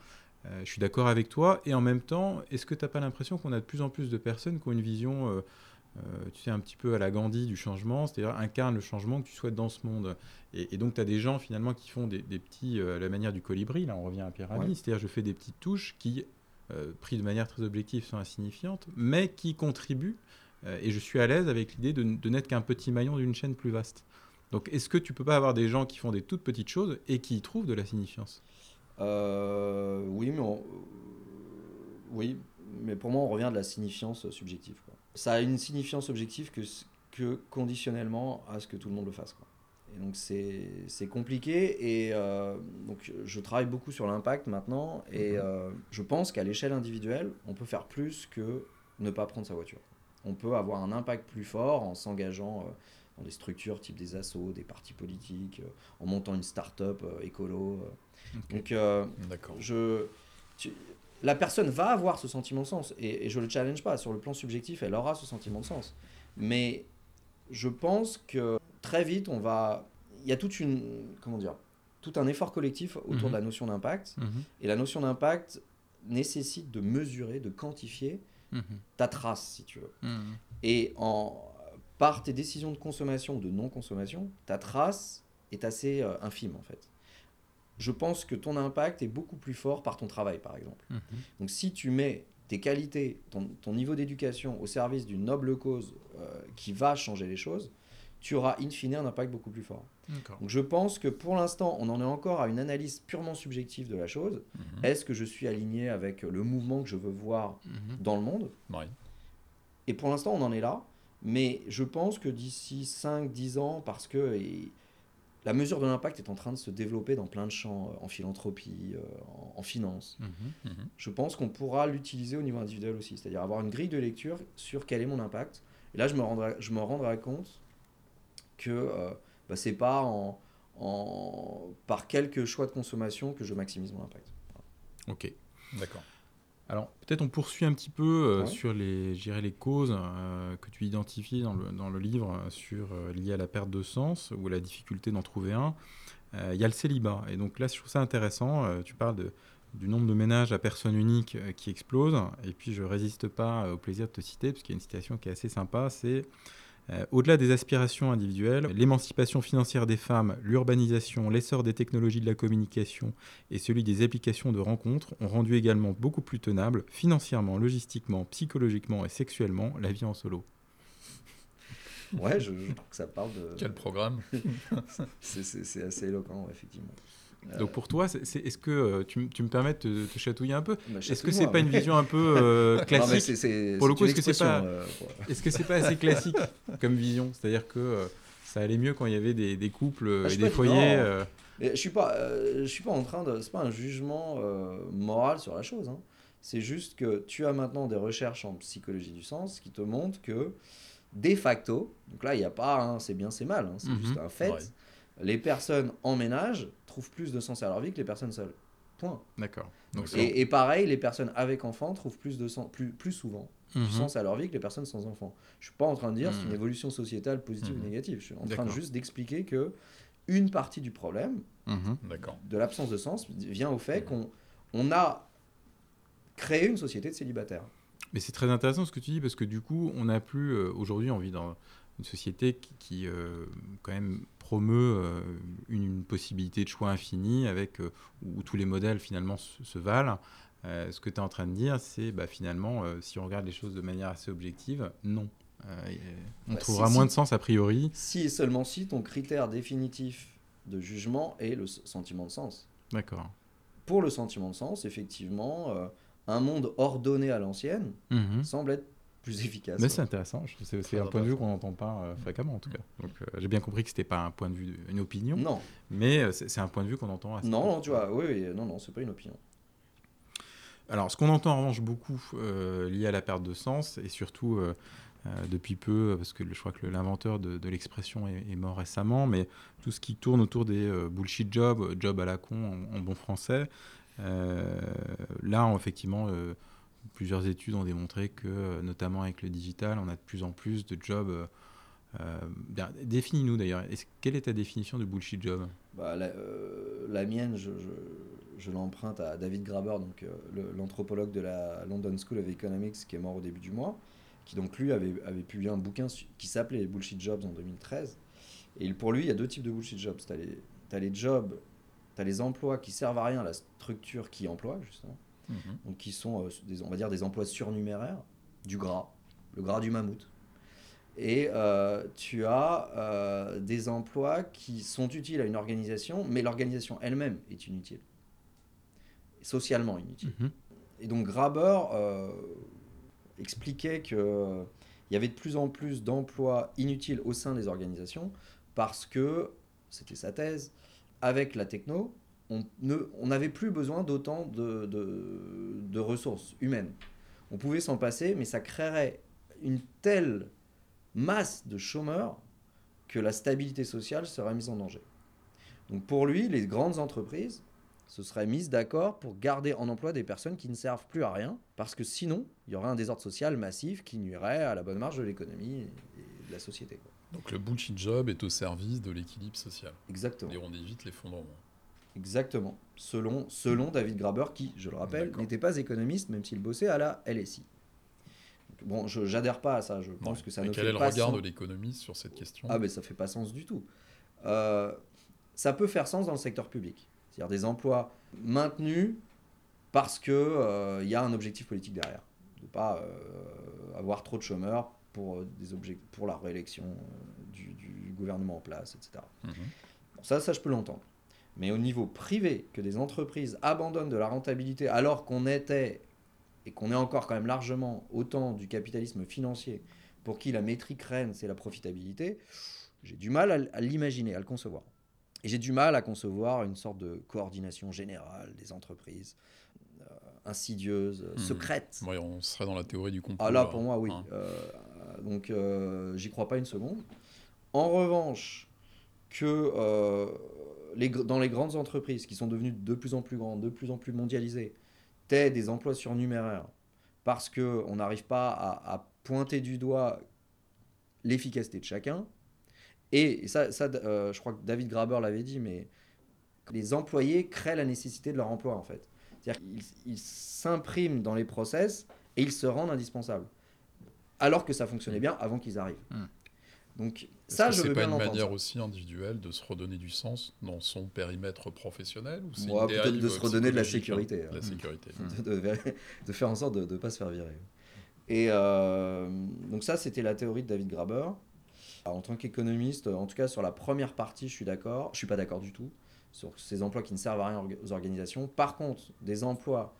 [SPEAKER 1] euh, je suis d'accord avec toi. Et en même temps, est-ce que tu n'as pas l'impression qu'on a de plus en plus de personnes qui ont une vision, euh, euh, tu sais, un petit peu à la Gandhi du changement, c'est-à-dire incarne le changement que tu souhaites dans ce monde? Et, et donc, tu as des gens finalement qui font des, des petits, euh, à la manière du colibri, là on revient à Pyramide,
[SPEAKER 3] Ouais.
[SPEAKER 1] c'est-à-dire je fais des petites touches qui, euh, prises de manière très objective, sont insignifiantes, mais qui contribuent, euh, et je suis à l'aise avec l'idée de, n'être qu'un petit maillon d'une chaîne plus vaste. Donc, est-ce que tu peux pas avoir des gens qui font des toutes petites choses et qui y trouvent de la signifiance?
[SPEAKER 3] Euh, oui, mais oui, mais pour moi, on revient de la signifiance subjective. Ça a une signifiance objective que, que conditionnellement à ce que tout le monde le fasse. Et donc c'est compliqué. Et euh, donc je travaille beaucoup sur l'impact maintenant. Et
[SPEAKER 2] Mhm.
[SPEAKER 3] euh, je pense qu'à l'échelle individuelle, on peut faire plus que ne pas prendre sa voiture. On peut avoir un impact plus fort en s'engageant euh, dans des structures type des assos, des partis politiques, en montant une start-up écolo. Donc je, tu- la personne va avoir ce sentiment de sens. Et, et je le challenge pas. Sur le plan subjectif elle aura ce sentiment de sens. Mais je pense que très vite on va il y a toute une, comment dire, tout un effort collectif autour
[SPEAKER 1] Mhm.
[SPEAKER 3] de la notion d'impact.
[SPEAKER 1] Mhm.
[SPEAKER 3] Et la notion d'impact nécessite de mesurer, de quantifier
[SPEAKER 1] Mhm.
[SPEAKER 3] ta trace, si tu veux.
[SPEAKER 1] Mhm.
[SPEAKER 3] Et en, par tes décisions de consommation ou de non-consommation, ta trace est assez euh, infime en fait. Je pense que ton impact est beaucoup plus fort par ton travail, par exemple.
[SPEAKER 1] Mhm.
[SPEAKER 3] Donc si tu mets tes qualités, ton, ton niveau d'éducation au service d'une noble cause euh, qui va changer les choses, tu auras in fine un impact beaucoup plus fort. Donc je pense que pour l'instant, on en est encore à une analyse purement subjective de la chose.
[SPEAKER 2] Mhm.
[SPEAKER 3] Est-ce que je suis aligné avec le mouvement que je veux voir
[SPEAKER 1] Mhm.
[SPEAKER 3] dans le monde?
[SPEAKER 2] Ouais.
[SPEAKER 3] Et pour l'instant, on en est là. Mais je pense que d'ici 5-10 ans, parce que et la mesure de l'impact est en train de se développer dans plein de champs, euh, en philanthropie, euh, en, en finance.
[SPEAKER 1] Mhm.
[SPEAKER 3] je pense qu'on pourra l'utiliser au niveau individuel aussi. C'est-à-dire avoir une grille de lecture sur quel est mon impact. Et là, je me rendrai, je me rendrai compte que euh, bah, c'est pas en, en- par quelques choix de consommation que je maximise mon impact.
[SPEAKER 1] Ok.
[SPEAKER 2] D'accord.
[SPEAKER 1] Alors, peut-être on poursuit un petit peu euh,
[SPEAKER 3] Ouais.
[SPEAKER 1] sur les, les causes euh, que tu identifies dans le, dans le livre sur, euh, liées à la perte de sens ou à la difficulté d'en trouver un. Euh, Il y a le célibat. Et donc là, je trouve ça intéressant. euh, tu parles de- du nombre de ménages à personne unique euh, qui explose. Et puis, je résiste pas euh, au plaisir de te citer, parce qu'il y a une citation qui est assez sympa. C'est euh, Au-delà des aspirations individuelles, l'émancipation financière des femmes, l'urbanisation, l'essor des technologies de la communication et celui des applications de rencontres ont rendu également beaucoup plus tenable, financièrement, logistiquement, psychologiquement et sexuellement, la vie en solo.
[SPEAKER 3] Ouais, je, je trouve que ça parle de.
[SPEAKER 2] Quel programme?
[SPEAKER 3] C'est- assez éloquent, effectivement. Euh,
[SPEAKER 1] Donc pour toi, est-ce que euh, tu, me permets de te, te chatouiller un peu
[SPEAKER 3] bah,
[SPEAKER 1] Est-ce que c'est pas une vision un peu euh,
[SPEAKER 3] Non,
[SPEAKER 1] classique Pour le coup, est-ce que c'est pas-
[SPEAKER 3] euh.
[SPEAKER 1] Est-ce que c'est pas assez classique comme vision? C'est-à-dire que euh, ça allait mieux quand il y avait des, des couples
[SPEAKER 3] Ah,
[SPEAKER 1] et des foyers
[SPEAKER 3] je suis pas, je suis pas en train de, c'est pas un jugement moral sur la chose. hein. C'est juste que tu as maintenant des recherches en psychologie du sens qui te montrent que de facto, donc là il n'y a pas, hein, c'est bien, c'est mal, hein, c'est
[SPEAKER 1] Mhm.
[SPEAKER 3] juste un fait.
[SPEAKER 2] Ouais.
[SPEAKER 3] Les personnes en ménage trouvent plus de sens à leur vie que les personnes seules. Point.
[SPEAKER 1] D'accord.
[SPEAKER 3] Et, et pareil, les personnes avec enfants trouvent plus de sens, plus, plus souvent
[SPEAKER 1] Mhm.
[SPEAKER 3] du sens à leur vie que les personnes sans enfants. Je suis pas en train de dire c'est une
[SPEAKER 1] Mhm.
[SPEAKER 3] évolution sociétale positive
[SPEAKER 2] Mhm.
[SPEAKER 3] ou négative. Je suis en train de juste d'expliquer que une partie du problème
[SPEAKER 1] Mhm.
[SPEAKER 3] De l'absence de sens vient au fait qu'on on a créé une société de célibataires.
[SPEAKER 1] Mais c'est très intéressant ce que tu dis parce que du coup, on n'a plus euh, aujourd'hui envie dans une société qui, qui, euh, quand même promeut euh, une, une possibilité de choix infini avec euh, où tous les modèles finalement se, se valent. Ce que tu es en train de dire, c'est bah, finalement, si on regarde les choses de manière assez objective, non. On
[SPEAKER 3] Bah,
[SPEAKER 1] trouvera
[SPEAKER 3] si,
[SPEAKER 1] moins
[SPEAKER 3] si.
[SPEAKER 1] de sens a priori.
[SPEAKER 3] Si et seulement si ton critère définitif de jugement est le sentiment de sens.
[SPEAKER 1] D'accord.
[SPEAKER 3] Pour le sentiment de sens, effectivement, un monde ordonné à l'ancienne
[SPEAKER 1] Mhm.
[SPEAKER 3] semble être plus efficace.
[SPEAKER 1] Mais c'est intéressant, c'est un point de vue qu'on n'entend pas euh, fréquemment en tout cas. Donc euh, j'ai bien compris que c'était pas un point de vue, une opinion,
[SPEAKER 3] Non,
[SPEAKER 1] mais euh, c'est un point de vue qu'on entend assez
[SPEAKER 3] non, non, tu vois, oui, oui, non, non, c'est pas une opinion.
[SPEAKER 1] Alors, ce qu'on entend en revanche beaucoup lié à la perte de sens, et surtout depuis peu, parce que je crois que l'inventeur de, de l'expression est, est mort récemment, mais tout ce qui tourne autour des bullshit jobs, job à la con en, en bon français, là, effectivement, plusieurs études ont démontré que, euh, notamment avec le digital, on a de plus en plus de jobs. euh, euh, Définis-nous d'ailleurs, quelle est ta définition de bullshit job?
[SPEAKER 3] Bah, la, mienne, je, l'emprunte à David Graber, donc l'anthropologue de la London School of Economics qui est mort au début du mois, qui donc lui avait, publié un bouquin qui s'appelait Bullshit Jobs en 2013. Et pour lui, il y a deux types de bullshit jobs. Tu as les jobs, tu as les emplois qui servent à rien à la structure qui emploie, justement.
[SPEAKER 2] Mhm.
[SPEAKER 3] donc qui sont, euh, des, on va dire, des emplois surnuméraires, du gras, le gras du mammouth. Et euh, tu as euh, des emplois qui sont utiles à une organisation, mais l'organisation elle-même est inutile, socialement inutile.
[SPEAKER 1] Mhm.
[SPEAKER 3] Et donc Graber euh, expliquait qu'il y avait de plus en plus d'emplois inutiles au sein des organisations parce que, c'était sa thèse, avec la techno, on n'avait plus besoin d'autant de, de- de ressources humaines. On pouvait s'en passer, mais ça créerait une telle masse de chômeurs que la stabilité sociale serait mise en danger. Donc pour lui, les grandes entreprises se seraient mises d'accord pour garder en emploi des personnes qui ne servent plus à rien, parce que sinon, il y aurait un désordre social massif qui nuirait à la bonne marche de l'économie et de la société. quoi.
[SPEAKER 2] Donc le bullshit job est au service de l'équilibre social.
[SPEAKER 3] Exactement.
[SPEAKER 2] Et on évite l'effondrement.
[SPEAKER 3] Exactement. Selon, selon David Graber, qui, je le rappelle, n'était pas économiste, même s'il bossait à la LSI. Bon, je n'adhère pas à ça. Je pense que ça
[SPEAKER 2] mais
[SPEAKER 3] ne
[SPEAKER 2] quel
[SPEAKER 3] fait
[SPEAKER 2] est le
[SPEAKER 3] pas
[SPEAKER 2] regard
[SPEAKER 3] sens.
[SPEAKER 2] de l'économiste sur cette question
[SPEAKER 3] Ah, mais ça fait pas sens du tout. Euh, ça peut faire sens dans le secteur public. C'est-à-dire des emplois maintenus parce qu'il il y a un objectif politique derrière. De ne pas euh, avoir trop de chômeurs pour, euh, des objets, pour la réélection euh, du, du gouvernement en place, etc.
[SPEAKER 2] Mhm.
[SPEAKER 3] Bon, ça, ça, je peux l'entendre. Mais au niveau privé, que des entreprises abandonnent de la rentabilité alors qu'on était et qu'on est encore quand même largement au temps du capitalisme financier pour qui la métrique reine, c'est la profitabilité, j'ai du mal à, l'imaginer, à le concevoir. Et j'ai du mal à concevoir une sorte de coordination générale des entreprises, euh, insidieuse,
[SPEAKER 2] Mhm.
[SPEAKER 3] secrète.
[SPEAKER 2] Ouais, on serait dans la théorie du complot.
[SPEAKER 3] Ah là, pour moi, oui.
[SPEAKER 2] hein.
[SPEAKER 3] Euh, donc, euh, j'y crois pas une seconde. En revanche, que les, dans les grandes entreprises qui sont devenues de plus en plus grandes, de plus en plus mondialisées, t'aies des emplois surnuméraires parce qu'on n'arrive pas à, à pointer du doigt l'efficacité de chacun. Et, et ça, ça euh, je crois que David Graber l'avait dit, mais les employés créent la nécessité de leur emploi, en fait. C'est-à-dire qu'ils ils s'impriment dans les process et ils se rendent indispensables. Alors que ça fonctionnait bien avant qu'ils arrivent.
[SPEAKER 1] Hmm.
[SPEAKER 3] Donc ça, je
[SPEAKER 2] c'est
[SPEAKER 3] veux
[SPEAKER 2] pas
[SPEAKER 3] bien
[SPEAKER 2] une manière
[SPEAKER 3] ça.
[SPEAKER 2] aussi individuelle de se redonner du sens dans son périmètre professionnel ou
[SPEAKER 3] Moi, peut-être de se redonner de la
[SPEAKER 2] psychologique,
[SPEAKER 3] sécurité,
[SPEAKER 2] hein,
[SPEAKER 3] hein.
[SPEAKER 2] La sécurité.
[SPEAKER 3] de, de- de faire en sorte de ne pas se faire virer. Et euh, donc ça, c'était la théorie de David Graber. Alors, en tant qu'économiste, en tout cas sur la première partie, je suis d'accord. Je suis pas d'accord du tout sur ces emplois qui ne servent à rien aux organisations. Par contre, des emplois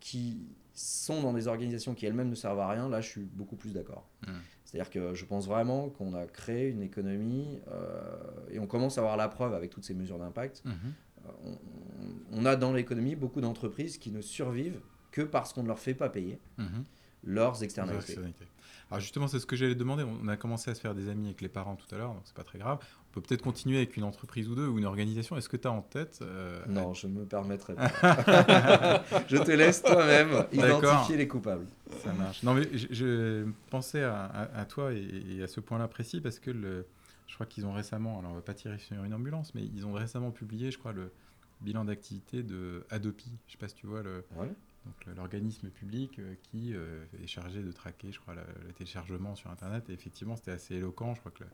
[SPEAKER 3] qui sont dans des organisations qui elles-mêmes ne servent à rien, là, je suis beaucoup plus d'accord.
[SPEAKER 1] Mm.
[SPEAKER 3] C'est-à-dire que je pense vraiment qu'on a créé une économie euh, et on commence à avoir la preuve avec toutes ces mesures d'impact
[SPEAKER 1] Mhm.
[SPEAKER 3] on, on a dans l'économie beaucoup d'entreprises qui ne survivent que parce qu'on ne leur fait pas payer
[SPEAKER 1] Mhm.
[SPEAKER 3] leurs externalités.
[SPEAKER 1] Externalité. Alors justement, c'est ce que j'allais demander. On a commencé à se faire des amis avec les parents tout à l'heure, donc c'est pas très grave. Peut peut-être continuer avec une entreprise ou deux ou une organisation. Est-ce que tu as en tête euh,
[SPEAKER 3] Non, je ne me permettrai pas. je te laisse toi-même identifier les coupables.
[SPEAKER 1] Ça marche. Non, mais je, je pensais à, à- à toi et, et à ce point-là précis parce que le, je crois qu'ils ont récemment, alors on va pas tirer sur une ambulance, mais ils ont récemment publié, je crois, le bilan d'activité de Adopi. Je sais pas si tu vois le,
[SPEAKER 3] Ouais.
[SPEAKER 1] l'organisme public euh, qui euh, est chargé de traquer, je crois, le, téléchargement sur Internet. Et effectivement, c'était assez éloquent. Je crois que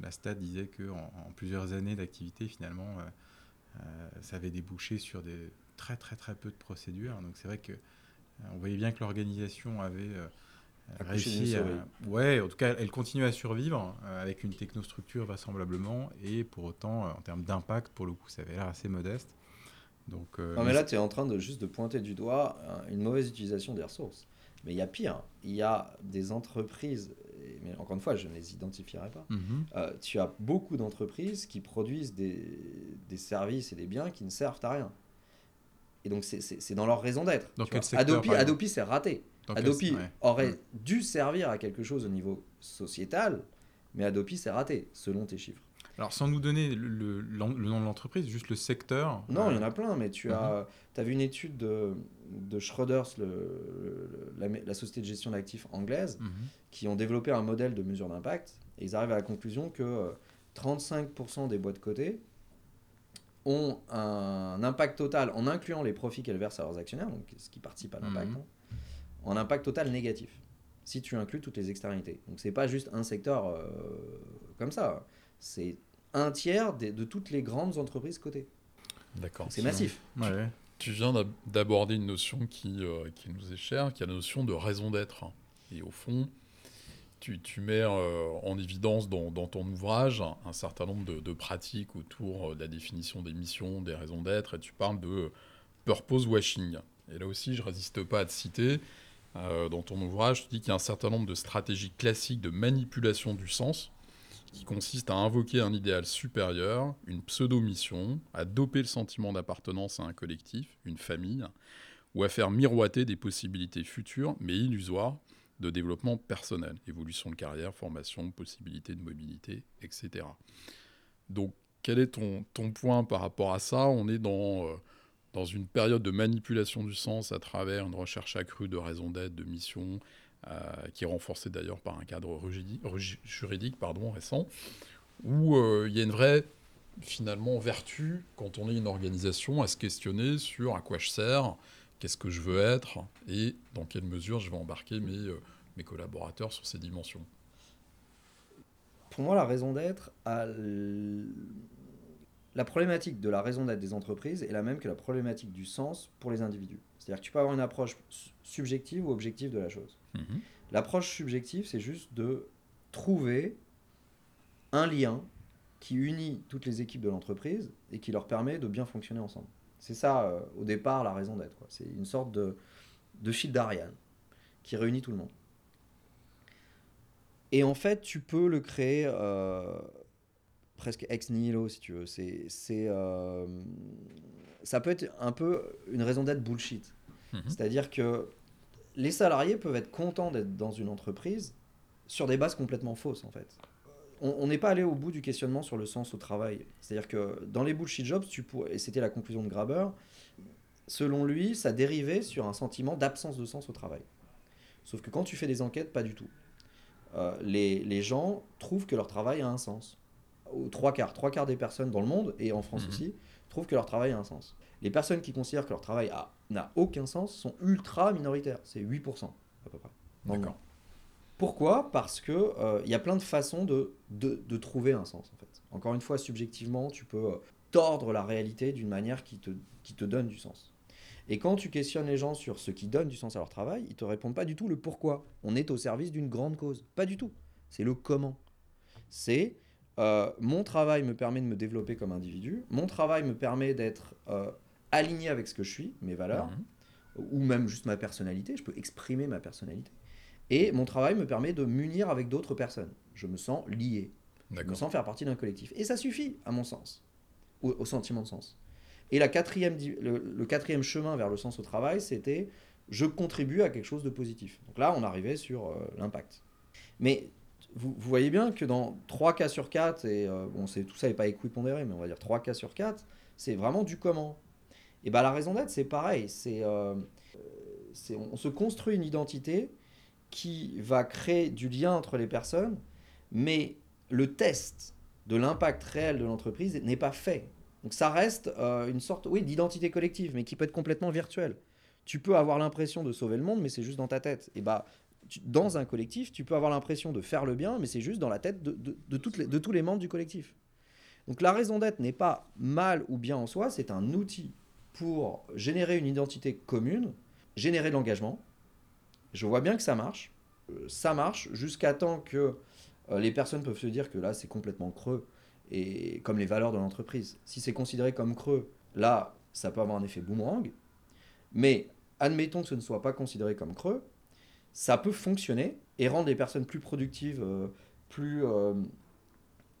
[SPEAKER 1] la stat disait que en, en plusieurs années d'activité, finalement, euh, euh, ça avait débouché sur des très très très peu de procédures. Donc c'est vrai que euh, on voyait bien que l'organisation avait réussi à... Ouais, en tout cas, elle continue à survivre avec une technostructure vraisemblablement, et pour autant, en termes d'impact, pour le coup, ça avait l'air assez modeste. Donc, euh,
[SPEAKER 3] Non, mais là, tu es en train de juste de pointer du doigt une mauvaise utilisation des ressources. Mais il y a pire. Il y a des entreprises, mais encore une fois, je ne les identifierai pas.
[SPEAKER 1] Mhm.
[SPEAKER 3] Euh, tu as beaucoup d'entreprises qui produisent des, des services et des biens qui ne servent à rien. Et donc, c'est- dans leur raison d'être. Adopi, Adopi c'est raté.
[SPEAKER 1] Dans quel-
[SPEAKER 3] Adopi
[SPEAKER 1] ouais.
[SPEAKER 3] aurait dû servir à quelque chose au niveau sociétal, mais Adopi, c'est raté, selon tes chiffres.
[SPEAKER 1] Alors, sans nous donner le, le- l'en- le nom de l'entreprise, juste le secteur.
[SPEAKER 3] Non,
[SPEAKER 1] euh,
[SPEAKER 3] il y en a plein, mais tu
[SPEAKER 1] Mhm.
[SPEAKER 3] as, as vu une étude de, de Schroders, la, la société de gestion d'actifs anglaise,
[SPEAKER 1] mhm.
[SPEAKER 3] qui ont développé un modèle de mesure d'impact. Et ils arrivent à la conclusion que euh, 35% des boîtes cotées ont un impact total, en incluant les profits qu'elles versent à leurs actionnaires, donc ce qui participe à l'impact,
[SPEAKER 1] Mhm.
[SPEAKER 3] hein, en impact total négatif, si tu inclus toutes les externalités. Donc c'est pas juste un secteur euh, comme ça, c'est un tiers des- de toutes les grandes entreprises cotées.
[SPEAKER 2] D'accord.
[SPEAKER 3] C'est massif.
[SPEAKER 1] Ouais.
[SPEAKER 2] Tu viens d'ab- d'aborder une notion qui, euh, qui nous est chère, qui est la notion de raison d'être. Et au fond, tu, tu mets euh, en évidence dans, dans ton ouvrage un certain nombre de, de pratiques autour euh, de la définition des missions, des raisons d'être, et tu parles de purpose washing. Et là aussi, je résiste pas à te citer. euh, dans ton ouvrage, tu dis qu'il y a un certain nombre de stratégies classiques de manipulation du sens qui consistent à invoquer un idéal supérieur, une pseudo-mission, à doper le sentiment d'appartenance à un collectif, une famille, ou à faire miroiter des possibilités futures, mais illusoires, de développement personnel, évolution de carrière, formation, possibilité de mobilité, etc. Donc, quel est ton, ton point par rapport à ça? On est dans, euh, dans une période de manipulation du sens à travers une recherche accrue de raison d'être, de mission, qui est renforcé d'ailleurs par un cadre juridique pardon, récent, où il y a une vraie finalement vertu quand on est une organisation à se questionner sur à quoi je sers, qu'est-ce que je veux être et dans quelle mesure je vais embarquer mes, mes collaborateurs sur ces dimensions.
[SPEAKER 3] Pour moi, la raison d'être, la problématique de la raison d'être des entreprises est la même que la problématique du sens pour les individus. C'est-à-dire que tu peux avoir une approche subjective ou objective de la chose. Mhm. L'approche subjective, c'est juste de trouver un lien qui unit toutes les équipes de l'entreprise et qui leur permet de bien fonctionner ensemble. C'est ça, euh, au départ, la raison d'être. C'est une sorte de, de fil d'Ariane qui réunit tout le monde. Et en fait, tu peux le créer euh, presque ex nihilo, si tu veux. C'est, c'est, euh, ça peut être un peu une raison d'être bullshit. Mhm. C'est-à-dire que les salariés peuvent être contents d'être dans une entreprise sur des bases complètement fausses, en fait. On n'est pas allé au bout du questionnement sur le sens au travail. C'est-à-dire que dans les bullshit jobs, et c'était la conclusion de Graber, selon lui, ça dérivait sur un sentiment d'absence de sens au travail. Sauf que quand tu fais des enquêtes, pas du tout. Euh, les, gens trouvent que leur travail a un sens. Trois quarts, trois quarts des personnes dans le monde, et en France mhm. aussi, trouvent que leur travail a un sens. Les personnes qui considèrent que leur travail n'a aucun sens sont ultra minoritaires. C'est 8% à peu près. D'accord. Pourquoi? Parce qu'il euh, y a plein de façons de, de, trouver un sens, en fait. Encore une fois, subjectivement, tu peux euh, tordre la réalité d'une manière qui te, qui te donne du sens. Et quand tu questionnes les gens sur ce qui donne du sens à leur travail, ils te répondent pas du tout le pourquoi. On est au service d'une grande cause. Pas du tout. C'est le comment. C'est euh, mon travail me permet de me développer comme individu. Mon travail me permet d'être euh, aligné avec ce que je suis, mes valeurs, mhm. ou même juste ma personnalité. Je peux exprimer ma personnalité. Et mon travail me permet de m'unir avec d'autres personnes. Je me sens lié. Je me sens faire partie d'un collectif. Et ça suffit, à mon sens, au sentiment de sens. Et la quatrième, le, quatrième chemin vers le sens au travail, c'était je contribue à quelque chose de positif. Donc là, on arrivait sur euh, l'impact. Mais vous, voyez bien que dans 3 cas sur 4, et euh, bon, tout ça n'est pas équipondéré, mais on va dire 3 cas sur 4, c'est vraiment du comment. Et bien la raison d'être, c'est pareil. Euh, c'est, on, se construit une identité qui va créer du lien entre les personnes, mais le test de l'impact réel de l'entreprise n'est pas fait. Donc ça reste euh, une sorte oui, d'identité collective, mais qui peut être complètement virtuelle. Tu peux avoir l'impression de sauver le monde, mais c'est juste dans ta tête. Et bah, dans un collectif, tu peux avoir l'impression de faire le bien, mais c'est juste dans la tête de, tous les membres du collectif. Donc la raison d'être n'est pas mal ou bien en soi, c'est un outil pour générer une identité commune, générer de l'engagement. Je vois bien que ça marche. Euh, ça marche jusqu'à temps que euh, les personnes peuvent se dire que là, c'est complètement creux et comme les valeurs de l'entreprise. Si c'est considéré comme creux, là, ça peut avoir un effet boomerang. Mais admettons que ce ne soit pas considéré comme creux, ça peut fonctionner et rendre les personnes plus productives, euh, plus euh,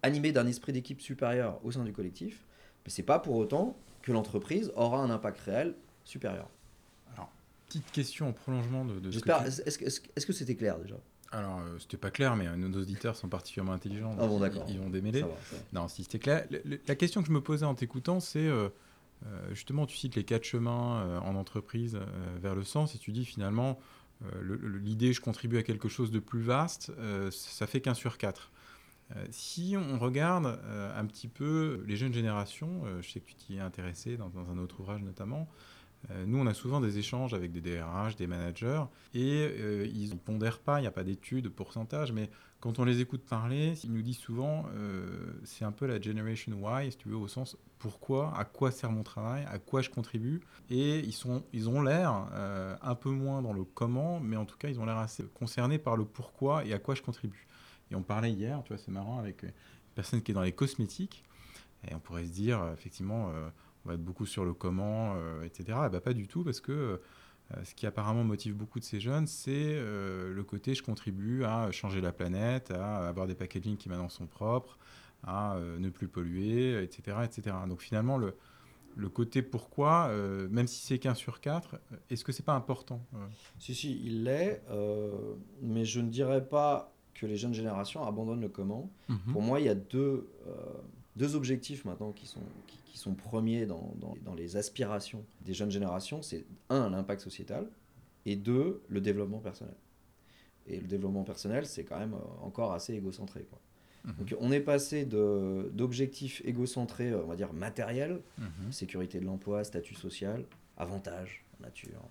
[SPEAKER 3] animées d'un esprit d'équipe supérieur au sein du collectif. Mais c'est pas pour autant que l'entreprise aura un impact réel supérieur.
[SPEAKER 1] Alors, petite question en prolongement de, de
[SPEAKER 3] J'espère. Est-ce que c'était clair déjà?
[SPEAKER 1] Alors, euh, c'était pas clair, mais euh, nos auditeurs sont particulièrement intelligents.
[SPEAKER 3] Ah bon, d'accord.
[SPEAKER 1] Ils, vont démêler. Non, si c'était clair. la question que je me posais en t'écoutant, c'est euh, justement, tu cites les quatre chemins en entreprise vers le sens, et tu dis finalement, l'idée je contribue à quelque chose de plus vaste, ça fait qu'un sur quatre. si on regarde un petit peu les jeunes générations, je sais que tu t'y es intéressé dans, un autre ouvrage notamment, euh, nous, on a souvent des échanges avec des DRH, des managers, et euh, ils ne pondèrent pas, il n'y a pas d'études, de pourcentage, mais quand on les écoute parler, ils nous disent souvent, euh, c'est un peu la generation Y, si tu veux, au sens pourquoi, à quoi sert mon travail, à quoi je contribue, et ils ont l'air un peu moins dans le comment, mais en tout cas, ils ont l'air assez concernés par le pourquoi et à quoi je contribue. Et on parlait hier, tu vois, c'est marrant, avec une personne qui est dans les cosmétiques, et on pourrait se dire, effectivement, on va être beaucoup sur le comment, euh, etc. Eh ben, pas du tout, parce que euh, ce qui apparemment motive beaucoup de ces jeunes, c'est euh, le côté je contribue à changer la planète, à avoir des packaging qui maintenant sont propres, à ne plus polluer, etc., etc. Donc finalement, le, le côté pourquoi, même si c'est qu'un sur quatre, est-ce que c'est pas important
[SPEAKER 3] Si, si, il l'est, mais je ne dirais pas que les jeunes générations abandonnent le comment. Mhm. Pour moi, il y a deux, deux objectifs maintenant qui sont, qui, sont premiers dans, dans, les aspirations des jeunes générations. C'est un, l'impact sociétal, et deux, le développement personnel. Et le développement personnel, c'est quand même euh, encore assez égocentré. Quoi.
[SPEAKER 1] Mhm.
[SPEAKER 3] Donc on est passé d'objectifs égocentrés, euh, on va dire matériels,
[SPEAKER 1] Mhm.
[SPEAKER 3] sécurité de l'emploi, statut social, avantages nature,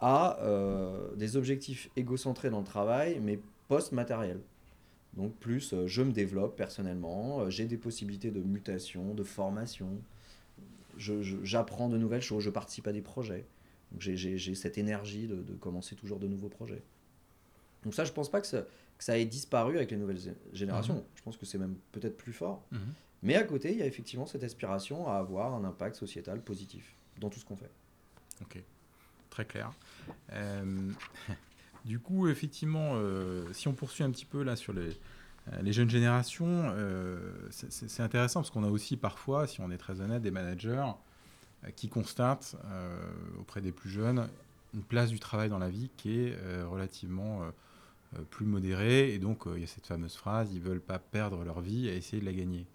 [SPEAKER 3] à euh, des objectifs égocentrés dans le travail, mais post-matériels. Donc plus euh, je me développe personnellement, euh, j'ai des possibilités de mutation, de formation, j'apprends de nouvelles choses, je participe à des projets. Donc j'ai- cette énergie de, de commencer toujours de nouveaux projets. Donc ça, je pense pas que ça, que ça ait disparu avec les nouvelles gé- générations.
[SPEAKER 1] Mhm.
[SPEAKER 3] Je pense que c'est même peut-être plus fort.
[SPEAKER 1] Mhm.
[SPEAKER 3] Mais à côté, il y a effectivement cette aspiration à avoir un impact sociétal positif dans tout ce qu'on fait.
[SPEAKER 1] Ok, très clair. Euh, du coup, effectivement, euh, si on poursuit un petit peu là sur les, euh, jeunes générations, euh, c'est- intéressant parce qu'on a aussi parfois, si on est très honnête, des managers qui constatent auprès des plus jeunes une place du travail dans la vie qui est relativement plus modérée. Et donc, il y a cette fameuse phrase, ils veulent pas perdre leur vie à essayer de la gagner.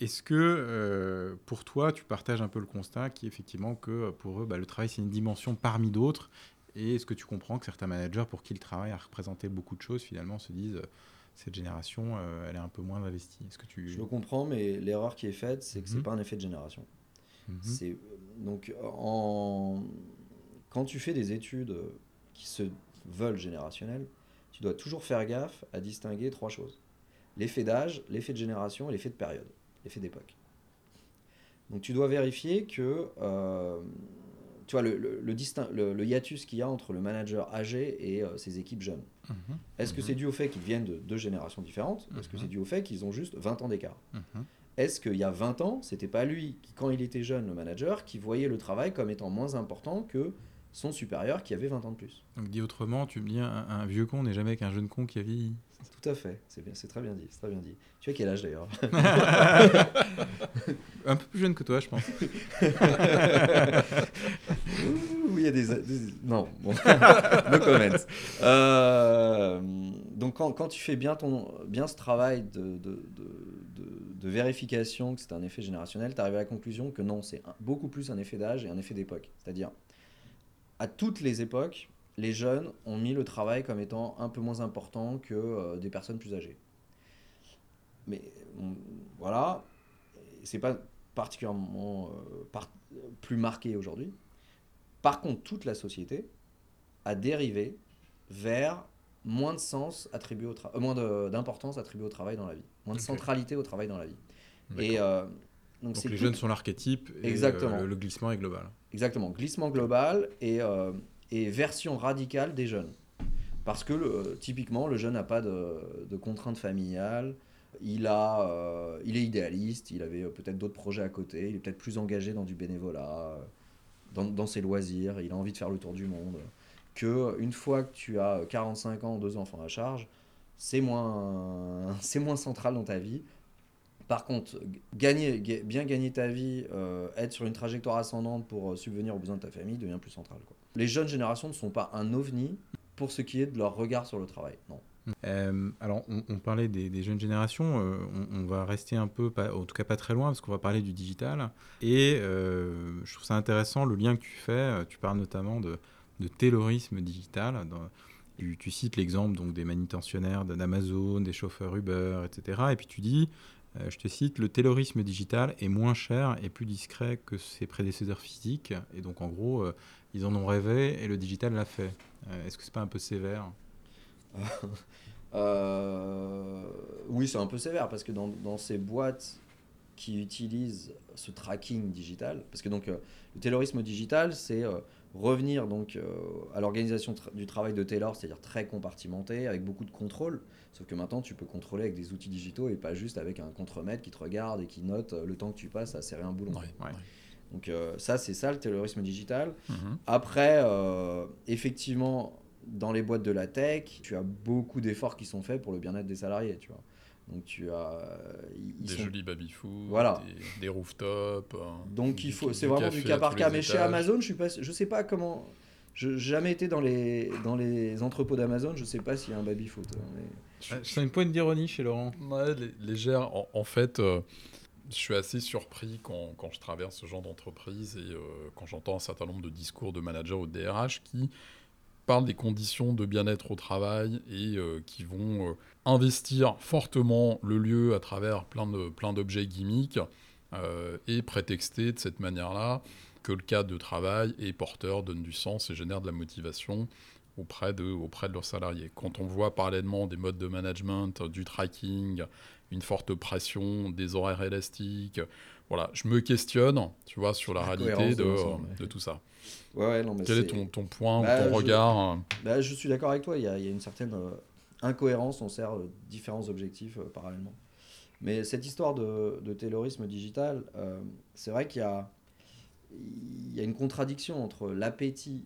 [SPEAKER 1] Est-ce que pour toi, tu partages un peu le constat qui est effectivement que pour eux, bah, le travail, c'est une dimension parmi d'autres Et est-ce que tu comprends que certains managers pour qui le travail a représenté beaucoup de choses, finalement, se disent euh, cette génération, euh, elle est un peu moins investie? Est-ce que tu...
[SPEAKER 3] Je le comprends, mais l'erreur qui est faite, c'est que
[SPEAKER 1] Mhm.
[SPEAKER 3] c'est pas un effet de génération.
[SPEAKER 1] Mhm.
[SPEAKER 3] C'est donc en quand tu fais des études qui se veulent générationnelles, tu dois toujours faire gaffe à distinguer trois choses l'effet d'âge, l'effet de génération et l'effet de période, l'effet d'époque. Donc tu dois vérifier que euh, tu vois le, le, le le- le hiatus qu'il y a entre le manager âgé et euh, ses équipes jeunes.
[SPEAKER 1] Mhm.
[SPEAKER 3] Est-ce que
[SPEAKER 1] Mhm.
[SPEAKER 3] c'est dû au fait qu'ils viennent de deux générations différentes Est-ce que
[SPEAKER 1] Mhm.
[SPEAKER 3] c'est dû au fait qu'ils ont juste 20 ans d'écart? Est-ce qu'il y a 20 ans, c'était pas lui, qui, quand il était jeune, le manager, qui voyait le travail comme étant moins important que son supérieur qui avait 20 ans de plus?
[SPEAKER 1] Donc dit autrement, tu me dis un, un vieux con n'est jamais qu'un jeune con qui a vieilli.
[SPEAKER 3] Tout à fait, c'est bien, c'est très bien dit, c'est très bien dit. Tu as quel âge d'ailleurs?
[SPEAKER 1] Un peu plus jeune que toi, je pense.
[SPEAKER 3] Ouh, il y a des, des- non, bon, no comment. Euh, donc quand, quand tu fais bien ton bien ce travail de, de, de- de- vérification que c'est un effet générationnel, tu arrives à la conclusion que non, c'est beaucoup plus un effet d'âge et un effet d'époque. C'est-à-dire à toutes les époques, les jeunes ont mis le travail comme étant un peu moins important que euh, des personnes plus âgées. Mais bon, voilà, c'est pas particulièrement euh, par- plus marqué aujourd'hui. Par contre, toute la société a dérivé vers moins de sens attribué au travail, moins d'importance attribuée au travail dans la vie, moins de centralité au travail dans la vie. Et euh, donc
[SPEAKER 1] les
[SPEAKER 3] tout-
[SPEAKER 1] jeunes sont l'archétype et
[SPEAKER 3] Exactement.
[SPEAKER 1] euh, le glissement est global.
[SPEAKER 3] Exactement, glissement global et, euh, et version radicale des jeunes. Parce que typiquement, le jeune n'a pas de, contraintes familiales, il, a, euh, il est idéaliste, il avait euh, peut-être d'autres projets à côté, il est peut-être plus engagé dans du bénévolat, euh, dans, ses loisirs, il a envie de faire le tour du monde. Que une fois que tu as 45 ans, deux enfants à charge, c'est moins, moins central dans ta vie. Par contre, gagner, ga- bien gagner ta vie, être sur une trajectoire ascendante pour subvenir aux besoins de ta famille devient plus central. Les jeunes générations ne sont pas un ovni pour ce qui est de leur regard sur le travail. Non.
[SPEAKER 1] Euh, alors, on, parlait des, jeunes générations. euh, on, va rester un peu, en tout cas pas très loin, parce qu'on va parler du digital. Et euh, je trouve ça intéressant le lien que tu fais. Tu parles notamment de, de taylorisme digital. Tu, cites l'exemple donc des manutentionnaires d'Amazon, des chauffeurs Uber, etc. Et puis tu dis, je te cite, le taylorisme digital est moins cher et plus discret que ses prédécesseurs physiques. Et donc, en gros, ils en ont rêvé et le digital l'a fait. Euh, Est-ce que c'est pas un peu sévère
[SPEAKER 3] Euh, oui, c'est un peu sévère parce que dans, dans ces boîtes qui utilisent ce tracking digital, parce que donc euh, le taylorisme digital, c'est euh, revenir donc euh, à l'organisation tra- du travail de tailor, c'est-à-dire très compartimenté, avec beaucoup de contrôle. Sauf que maintenant, tu peux contrôler avec des outils digitaux et pas juste avec un contremaître qui te regarde et qui note le temps que tu passes à serrer un boulon.
[SPEAKER 2] Ouais,
[SPEAKER 1] Ouais.
[SPEAKER 3] Donc euh, ça, c'est ça le taylorisme digital.
[SPEAKER 1] Mhm.
[SPEAKER 3] Après, euh, effectivement, dans les boîtes de la tech, tu as beaucoup d'efforts qui sont faits pour le bien-être des salariés, tu vois. Donc tu as... euh, ils-
[SPEAKER 2] Des
[SPEAKER 3] sont-
[SPEAKER 2] jolis baby-food,
[SPEAKER 3] Voilà.
[SPEAKER 2] des, des rooftops.
[SPEAKER 3] Donc il faut, c'est vraiment du cas par cas. Mais chez. Amazon, je suis pas, je sais pas comment. Je n'ai jamais été dans les, dans les entrepôts d'Amazon, je sais pas s'il y a un baby-foot. hein, mais-
[SPEAKER 1] Je sens une pointe d'ironie chez Laurent.
[SPEAKER 2] Ouais, lé- légère. En, en fait, euh, je suis assez surpris quand, quand je traverse ce genre d'entreprise et euh, quand j'entends un certain nombre de discours de managers de DRH qui parlent des conditions de bien-être au travail et qui vont investir fortement le lieu à travers plein de plein d'objets gimmicks et prétexter de cette manière-là que le cadre de travail est porteur, donne du sens et génère de la motivation auprès de, auprès de leurs salariés. Quand on voit parallèlement des modes de management, du tracking, une forte pression, des horaires élastiques, voilà, je me questionne, tu vois, sur la, réalité de, de, tout ça.
[SPEAKER 3] Ouais, non, mais
[SPEAKER 2] Quel est, ton, ton, point, bah, ton regard
[SPEAKER 3] bah, Je suis d'accord avec toi, il y, a, il y a une certaine euh, incohérence, on sert euh, différents objectifs euh, parallèlement. Mais cette histoire de, de taylorisme digital, c'est vrai qu'il y a, il y a une contradiction entre l'appétit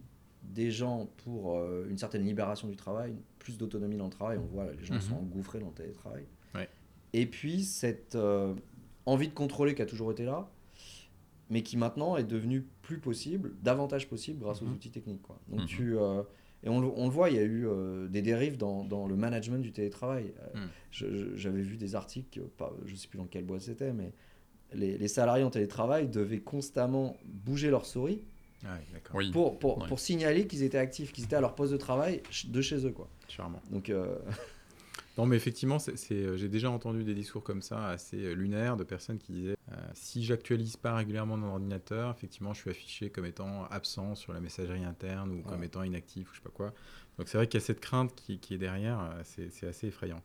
[SPEAKER 3] des gens pour euh, une certaine libération du travail, plus d'autonomie dans le travail. On voit, les gens sont mhm. engouffrés dans le télétravail. Et puis, cette euh, envie de contrôler qui a toujours été là, mais qui maintenant est devenue plus possible, davantage possible grâce aux mhm. outils techniques. Quoi. Donc, mhm. tu, euh, et on, on, le voit, il y a eu des dérives dans, dans, le management du télétravail. J'avais vu des articles, pas, je ne sais plus dans quelle boîte c'était, mais les, les, salariés en télétravail devaient constamment bouger leur souris
[SPEAKER 1] ah
[SPEAKER 3] pour, pour, pour, signaler qu'ils étaient actifs, qu'ils étaient à leur poste de travail de chez eux. Quoi.
[SPEAKER 1] Charmant.
[SPEAKER 3] Donc, euh,
[SPEAKER 1] Non, mais effectivement, c'est, euh, j'ai déjà entendu des discours comme ça, assez euh, lunaires, de personnes qui disaient si j'actualise pas régulièrement mon ordinateur, effectivement, je suis affiché comme étant absent sur la messagerie interne ou comme étant inactif ou je sais pas quoi. Donc c'est vrai qu'il y a cette crainte qui, qui est derrière, c'est, c'est assez effrayant.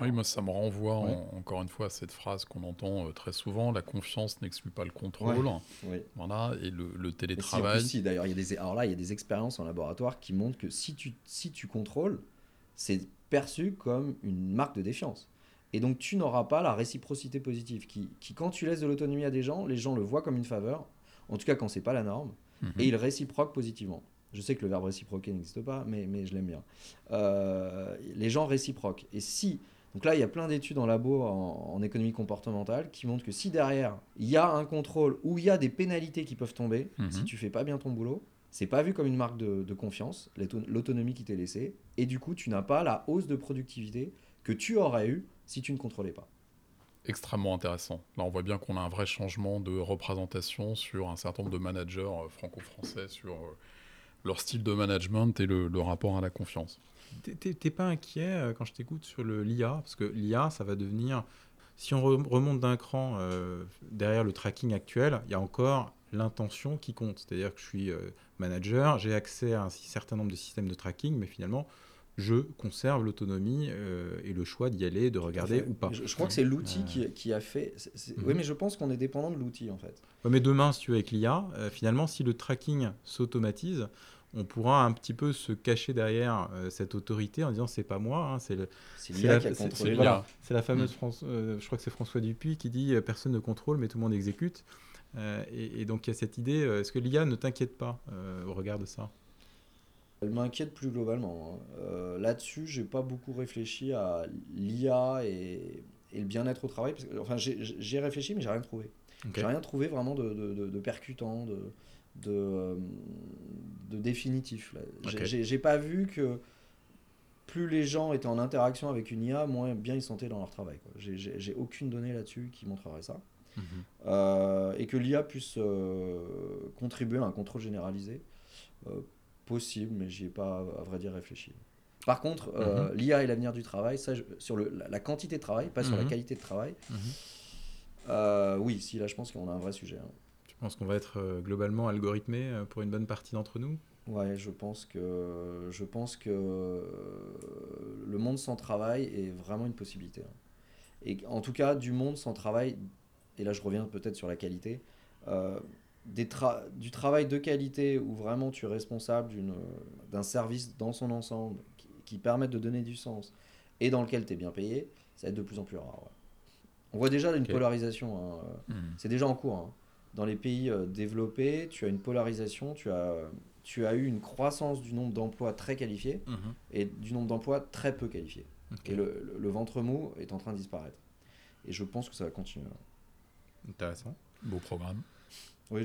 [SPEAKER 2] Oui, moi, ça me renvoie encore une fois à cette phrase qu'on entend euh, très souvent la confiance n'exclut pas le contrôle. Voilà, et le, télétravail.
[SPEAKER 3] Si, d'ailleurs, il y a des, alors là, il y a des expériences en laboratoire qui montrent que si tu, si tu contrôles, c'est perçu comme une marque de défiance. Et donc, tu n'auras pas la réciprocité positive qui, qui quand tu laisses de l'autonomie à des gens, les gens le voient comme une faveur, en tout cas quand c'est pas la norme, mhm. et ils réciproquent positivement. Je sais que le verbe réciproquer n'existe pas, mais, mais je l'aime bien. Euh, les gens réciproquent. Et si donc là, il y a plein d'études en labo en, économie comportementale qui montrent que si derrière, il y a un contrôle ou il y a des pénalités qui peuvent tomber, mhm. si tu fais pas bien ton boulot, c'est pas vu comme une marque de, confiance, l'autonomie qui t'est laissée, et du coup, tu n'as pas la hausse de productivité que tu aurais eu si tu ne contrôlais pas.
[SPEAKER 2] Extrêmement intéressant. Là, on voit bien qu'on a un vrai changement de représentation sur un certain nombre de managers euh, franco-français, sur euh, leur style de management et le rapport à la confiance.
[SPEAKER 1] T'es pas inquiet euh, quand je t'écoute sur l'IA Parce que l'IA, ça va devenir. Si on remonte d'un cran euh, derrière le tracking actuel, il y a encore l'intention qui compte. C'est-à-dire que je suis euh, manager, j'ai accès à un certain nombre de systèmes de tracking, mais finalement, je conserve l'autonomie et le choix d'y aller, de regarder ou pas.
[SPEAKER 3] Je, crois que c'est l'outil qui, a fait. Mhm. Oui, mais je pense qu'on est dépendant de l'outil en fait.
[SPEAKER 1] mais demain, si tu veux, avec l'IA, finalement, si le tracking s'automatise, on pourra un petit peu se cacher derrière euh, cette autorité en disant c'est pas moi, hein, c'est
[SPEAKER 3] la,
[SPEAKER 1] C'est la fameuse, mm. euh, je crois que c'est François Dupuis qui dit euh, personne ne contrôle mais tout le monde exécute. Et, donc il y a cette idée, est-ce que l'IA ne t'inquiète pas au regard de ça?
[SPEAKER 3] Elle m'inquiète plus globalement. Hein. Là-dessus, j'ai pas beaucoup réfléchi à l'IA et, le bien-être au travail. enfin, j'ai réfléchi mais j'ai rien trouvé. J'ai rien trouvé vraiment de, de percutant, de de, de définitif. J'ai pas vu que plus les gens étaient en interaction avec une IA, moins bien ils sentaient dans leur travail. J'ai aucune donnée là-dessus qui montrerait ça. Mhm. Euh, et que l'IA puisse euh, contribuer à un contrôle généralisé, euh, possible, mais j'y ai pas, à vrai dire, réfléchi. Par contre, mhm. l'IA et l'avenir du travail, ça, sur le, la, quantité de travail, pas sur la mhm. qualité de travail, oui, si là je pense qu'on a un vrai sujet. Hein.
[SPEAKER 1] Je pense qu'on va être euh, globalement algorithmé euh, pour une bonne partie d'entre nous
[SPEAKER 3] Ouais, je pense que je pense que le monde sans travail est vraiment une possibilité. Hein. Et en tout cas, du monde sans travail, et là je reviens peut-être sur la qualité, euh, des du travail de qualité où vraiment tu es responsable d'un service dans son ensemble qui, qui permette de donner du sens et dans lequel tu es bien payé, ça va être de plus en plus rare. On voit déjà une polarisation, hein. hmm. c'est déjà en cours. Hein dans les pays euh, développés, tu as une polarisation, tu as, tu as eu une croissance du nombre d'emplois très qualifiés mhm. et du nombre d'emplois très peu qualifiés. Et le, le, ventre mou est en train de disparaître. Et je pense que ça va continuer.
[SPEAKER 1] Intéressant.
[SPEAKER 2] Beau programme.
[SPEAKER 3] Oui,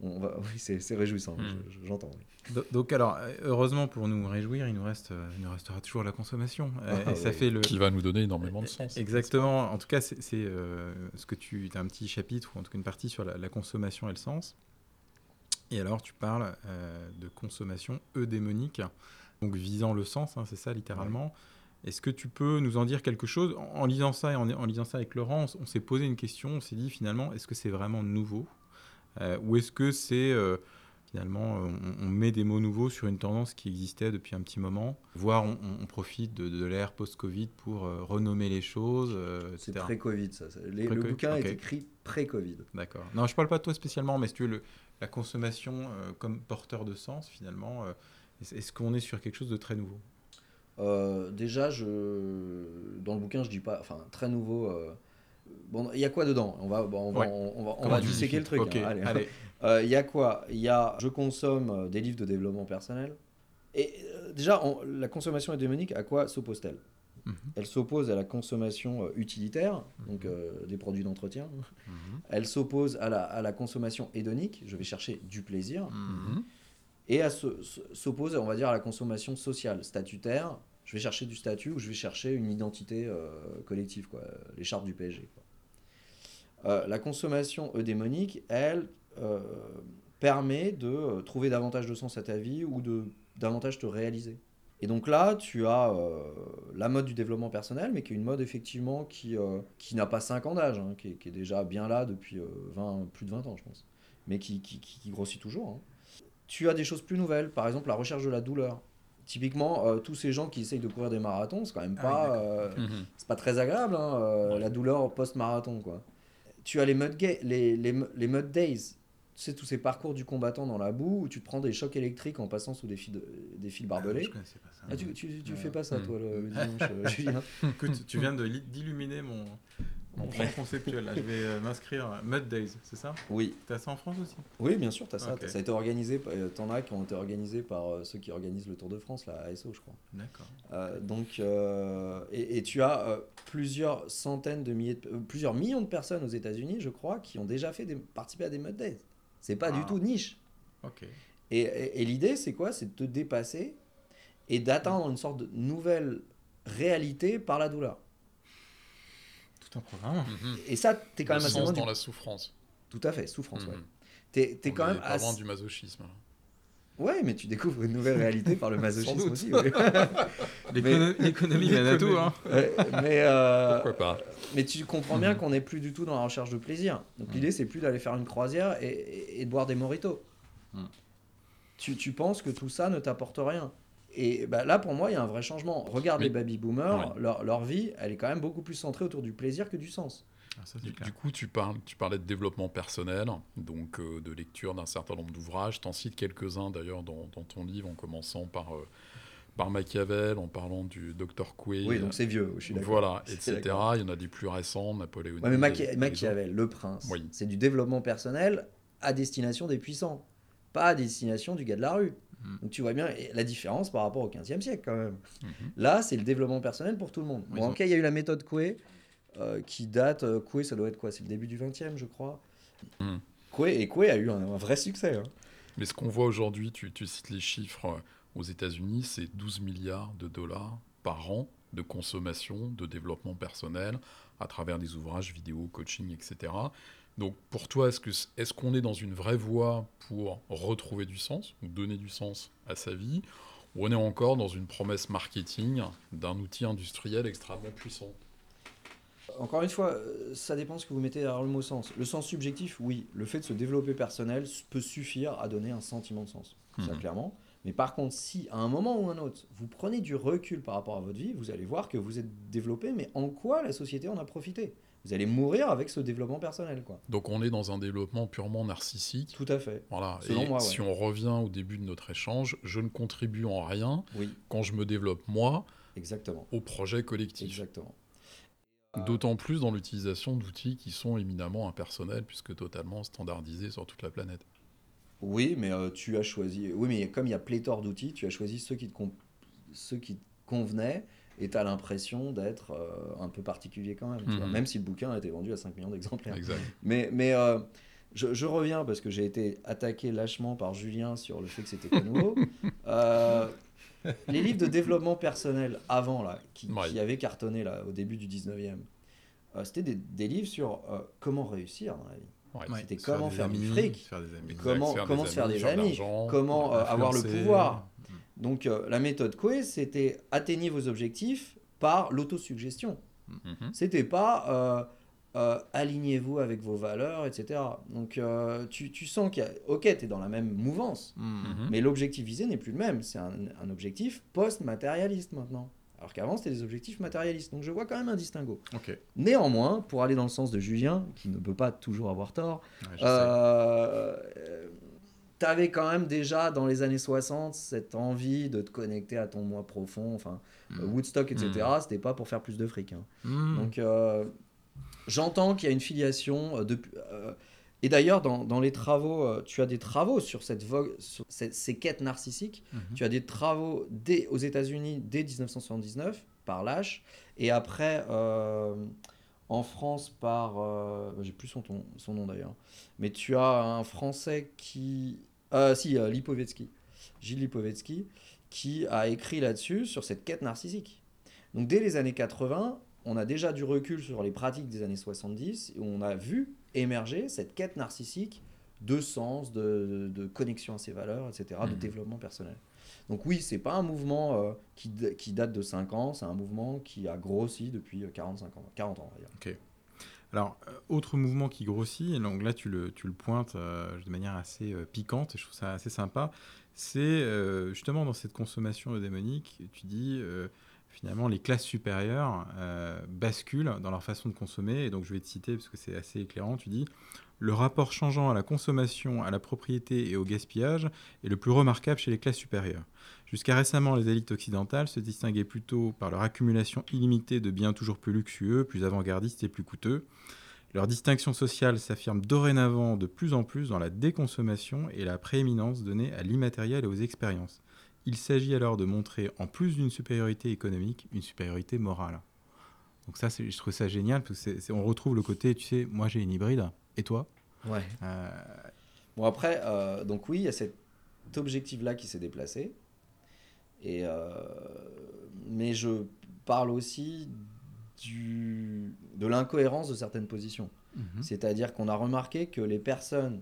[SPEAKER 3] on va, oui, c'est réjouissant, hmm. j'entends.
[SPEAKER 1] Donc alors, heureusement pour nous réjouir, il nous, reste, il nous restera toujours la consommation. Ah, ça fait le...
[SPEAKER 2] Qui va nous donner énormément de sens.
[SPEAKER 1] Exactement. En tout cas, c'est euh, ce que tu as un petit chapitre, ou en tout cas une partie sur la, consommation et le sens. Et alors, tu parles euh, de consommation eudémonique. donc visant le sens, hein, c'est ça littéralement. Est-ce que tu peux nous en dire quelque chose? En, lisant ça et en, lisant ça avec Laurent, on, s'est posé une question, on s'est dit finalement, est-ce que c'est vraiment nouveau? euh, ou est-ce que c'est euh, finalement on, met des mots nouveaux sur une tendance qui existait depuis un petit moment, voire on, profite de, l'ère post-Covid pour euh, renommer les choses.
[SPEAKER 3] c'est pré-Covid ça. le bouquin est écrit pré-Covid.
[SPEAKER 1] D'accord. Non, je parle pas de toi spécialement, mais si tu veux le, la consommation comme porteur de sens finalement, est-ce qu'on est sur quelque chose de très nouveau?
[SPEAKER 3] Euh, déjà, je, dans le bouquin, je dis pas, enfin, très nouveau. Euh, bon, il y a quoi dedans? On va, on va, on, va, on va disséquer le truc. Hein, allez. Euh, il y a quoi? Il y a, je consomme des livres de développement personnel. Et déjà, la consommation hédémonique, à quoi s'oppose-t-elle? Mhm. Elle s'oppose à la consommation utilitaire, donc mhm. des produits d'entretien. Mhm. Elle s'oppose à la, à la, consommation hédonique, je vais chercher du plaisir et s'oppose, on va dire, à la consommation sociale, statutaire. Je vais chercher du statut ou je vais chercher une identité euh, collective, quoi, les chartes du PSG. Euh, la consommation eudémonique, elle, euh, permet de trouver davantage de sens à ta vie ou de davantage te réaliser. Et donc là, tu as la mode du développement personnel, mais qui est une mode effectivement qui, qui n'a pas 5 ans d'âge, hein, qui, est déjà bien là depuis 20, plus de 20 ans, je pense, mais qui, qui, qui grossit toujours. Hein tu as des choses plus nouvelles, par exemple la recherche de la douleur. Typiquement, euh, tous ces gens qui essayent de courir des marathons, c'est quand même ah pas, euh, mhm. c'est pas très agréable, hein, euh, la douleur post-marathon. quoi. Tu as les mud, les, les, les mud days, tu sais, tous ces parcours du combattant dans la boue où tu te prends des chocs électriques en passant sous des fils, des fils barbelés. Ah, pas ça. Ah, tu, tu, tu fais pas ça, toi, le, dimanche, Julien
[SPEAKER 1] Écoute, tu viens d'illuminer mon, mon plan conceptuel, là, je vais euh, m'inscrire. Mud Days, c'est ça?
[SPEAKER 3] Oui.
[SPEAKER 1] T'as ça en France aussi?
[SPEAKER 3] Oui, bien sûr, t'as ça. Ça a été organisé, euh, t'en as qui ont été organisés par euh, ceux qui organisent le Tour de France, la ASO, je crois.
[SPEAKER 1] D'accord.
[SPEAKER 3] donc, et, tu as plusieurs centaines de milliers, plusieurs millions de personnes aux États-Unis, je crois, qui ont déjà fait des, participé à des Mud Days. C'est pas du ah. tout niche.
[SPEAKER 1] Ok.
[SPEAKER 3] Et, et l'idée, c'est quoi? C'est de te dépasser et d'atteindre une sorte de nouvelle réalité par la douleur
[SPEAKER 1] programme.
[SPEAKER 3] Mhm. Et ça, tu es quand même
[SPEAKER 2] assez loin. dans la souffrance.
[SPEAKER 3] Tout à fait, souffrance, ouais. Mhm. Tu es, quand même.
[SPEAKER 2] Avant du masochisme.
[SPEAKER 3] Ouais, mais tu découvres une nouvelle réalité par le masochisme aussi.
[SPEAKER 1] L'économie mène à tout. Hein.
[SPEAKER 3] mais, euh,
[SPEAKER 2] Pourquoi pas
[SPEAKER 3] Mais tu comprends bien mhm. qu'on n'est plus du tout dans la recherche de plaisir. Donc l'idée, c'est plus d'aller faire une croisière et, de boire des moritos. Tu, tu penses que tout ça ne t'apporte rien. Et bah, là, pour moi, il y a un vrai changement. Regarde les baby boomers, leur, leur, vie, elle est quand même beaucoup plus centrée autour du plaisir que du sens.
[SPEAKER 2] Ah, du, coup, tu, parles, tu parlais de développement personnel, donc euh, de lecture d'un certain nombre d'ouvrages. Tu en cites quelques-uns d'ailleurs dans, dans, ton livre, en commençant par, euh, par Machiavel, en parlant du Dr. Coué.
[SPEAKER 3] Oui, donc c'est vieux, je suis d'accord.
[SPEAKER 2] Voilà, etc. Il y en a des plus récents, Napoléon.
[SPEAKER 3] Ouais, mais Machiavel, le prince, c'est du développement personnel à destination des puissants, pas à destination du gars de la rue. Mm. Donc tu vois bien la différence par rapport au 15e siècle quand même. Mm-hmm. Là, c'est le développement personnel pour tout le monde. Bon, en il y a eu la méthode Coué euh, qui date. Euh, Coué, ça doit être quoi? C'est le début du 20e, je crois. Mm. Coué, et Coué a eu un, vrai succès. Hein.
[SPEAKER 2] Mais ce qu'on voit aujourd'hui, tu, tu, cites les chiffres euh, aux États-Unis, c'est 12 milliards de dollars par an de consommation, de développement personnel, à travers des ouvrages vidéo, coaching, etc. Donc pour toi, est-ce qu'on est, est dans une vraie voie pour retrouver du sens, ou donner du sens à sa vie, ou on est encore dans une promesse marketing d'un outil industriel extrêmement puissant?
[SPEAKER 3] Encore une fois, ça dépend ce que vous mettez derrière le mot sens. Le sens subjectif, oui. Le fait de se développer personnel peut suffire à donner un sentiment de sens. Ça, mhm. clairement. Mais par contre, si à un moment ou un autre, vous prenez du recul par rapport à votre vie, vous allez voir que vous êtes développé, mais en quoi la société en a profité? Vous allez mourir avec ce développement personnel. Quoi.
[SPEAKER 2] Donc on est dans un développement purement narcissique.
[SPEAKER 3] Tout à fait.
[SPEAKER 2] Voilà. Et si on revient au début de notre échange, je ne contribue en rien
[SPEAKER 3] oui.
[SPEAKER 2] quand je me développe moi
[SPEAKER 3] Exactement.
[SPEAKER 2] au projet collectif.
[SPEAKER 3] Exactement.
[SPEAKER 2] D'autant plus dans l'utilisation d'outils qui sont éminemment impersonnels puisque totalement standardisés sur toute la planète.
[SPEAKER 3] Oui, mais euh, tu as choisi. Oui, mais comme il y a pléthore d'outils, tu as choisi ceux qui te, ceux qui te convenaient et tu as l'impression d'être euh, un peu particulier quand même, mhm. même si le bouquin a été vendu à 5 millions d'exemplaires. Mais, mais euh, je, reviens parce que j'ai été attaqué lâchement par Julien sur le fait que c'était pas nouveau. Euh, les livres de développement personnel avant, là, qui, avaient cartonné là, au début du 19e, c'était des, livres sur comment réussir dans la vie. C'était comment faire, du fric, comment, comment se faire des amis, comment avoir le pouvoir. Donc euh, la méthode Coué, c'était atteignez vos objectifs par l'autosuggestion.
[SPEAKER 2] Mhm.
[SPEAKER 3] C'était pas euh, euh, alignez-vous avec vos valeurs, etc. Donc euh, tu, tu sens qu'il y a... Ok, tu es dans la même mouvance,
[SPEAKER 2] Mhm.
[SPEAKER 3] mais l'objectif visé n'est plus le même. C'est un, un objectif post-matérialiste maintenant. Alors qu'avant, c'était des objectifs matérialistes. Donc je vois quand même un distinguo.
[SPEAKER 1] Ok.
[SPEAKER 3] Néanmoins, pour aller dans le sens de Julien, qui ne peut pas toujours avoir tort,
[SPEAKER 1] Ouais,
[SPEAKER 3] euh, tu avais quand même déjà dans les années 60 cette envie de te connecter à ton moi profond. Enfin,
[SPEAKER 1] Mm.
[SPEAKER 3] euh, Woodstock, etc.
[SPEAKER 1] Mm.
[SPEAKER 3] C'était pas pour faire plus de fric. hein.
[SPEAKER 1] Mm.
[SPEAKER 3] Donc, euh, j'entends qu'il y a une filiation. de, euh, et d'ailleurs, dans, dans les travaux, euh, tu as des travaux sur, cette vogue, sur ces quêtes narcissiques.
[SPEAKER 1] Mhm.
[SPEAKER 3] Tu as des travaux dès, aux États-Unis dès 1979 par Lash, et après euh, en France par. euh, J'ai plus son, ton- son nom d'ailleurs. Mais tu as un Français qui. euh, si, euh, Lipovetsky. Gilles Lipovetsky, qui a écrit là-dessus sur cette quête narcissique. Donc dès les années 80, on a déjà du recul sur les pratiques des années 70 et on a vu émerger cette quête narcissique de sens, de, de- de connexion à ses valeurs, etc., de
[SPEAKER 1] Mhm.
[SPEAKER 3] développement personnel. Donc oui, c'est pas un mouvement euh, qui, qui date de 5 ans, c'est un mouvement qui a grossi depuis euh, 45 ans, 40 ans, on va dire.
[SPEAKER 1] Alors, euh, autre mouvement qui grossit, et donc là tu le, tu le pointes euh, de manière assez euh, piquante, et je trouve ça assez sympa, c'est euh, justement dans cette consommation démonique, tu dis euh, finalement les classes supérieures euh, basculent dans leur façon de consommer, et donc je vais te citer parce que c'est assez éclairant, tu dis le rapport changeant à la consommation, à la propriété et au gaspillage est le plus remarquable chez les classes supérieures. Jusqu'à récemment, les élites occidentales se distinguaient plutôt par leur accumulation illimitée de biens toujours plus luxueux, plus avant-gardistes et plus coûteux. Leur distinction sociale s'affirme dorénavant de plus en plus dans la déconsommation et la prééminence donnée à l'immatériel et aux expériences. Il s'agit alors de montrer, en plus d'une supériorité économique, une supériorité morale. Donc ça, je trouve ça génial, parce que on retrouve le côté, tu sais, moi j'ai une hybride, et toi?
[SPEAKER 3] Ouais.
[SPEAKER 1] Euh,
[SPEAKER 3] Bon après, euh, donc oui, il y a cet objectif-là qui s'est déplacé. Et, euh, mais je parle aussi du, de l'incohérence de certaines positions.
[SPEAKER 1] mhm.
[SPEAKER 3] C'est-à-dire qu'on a remarqué que les personnes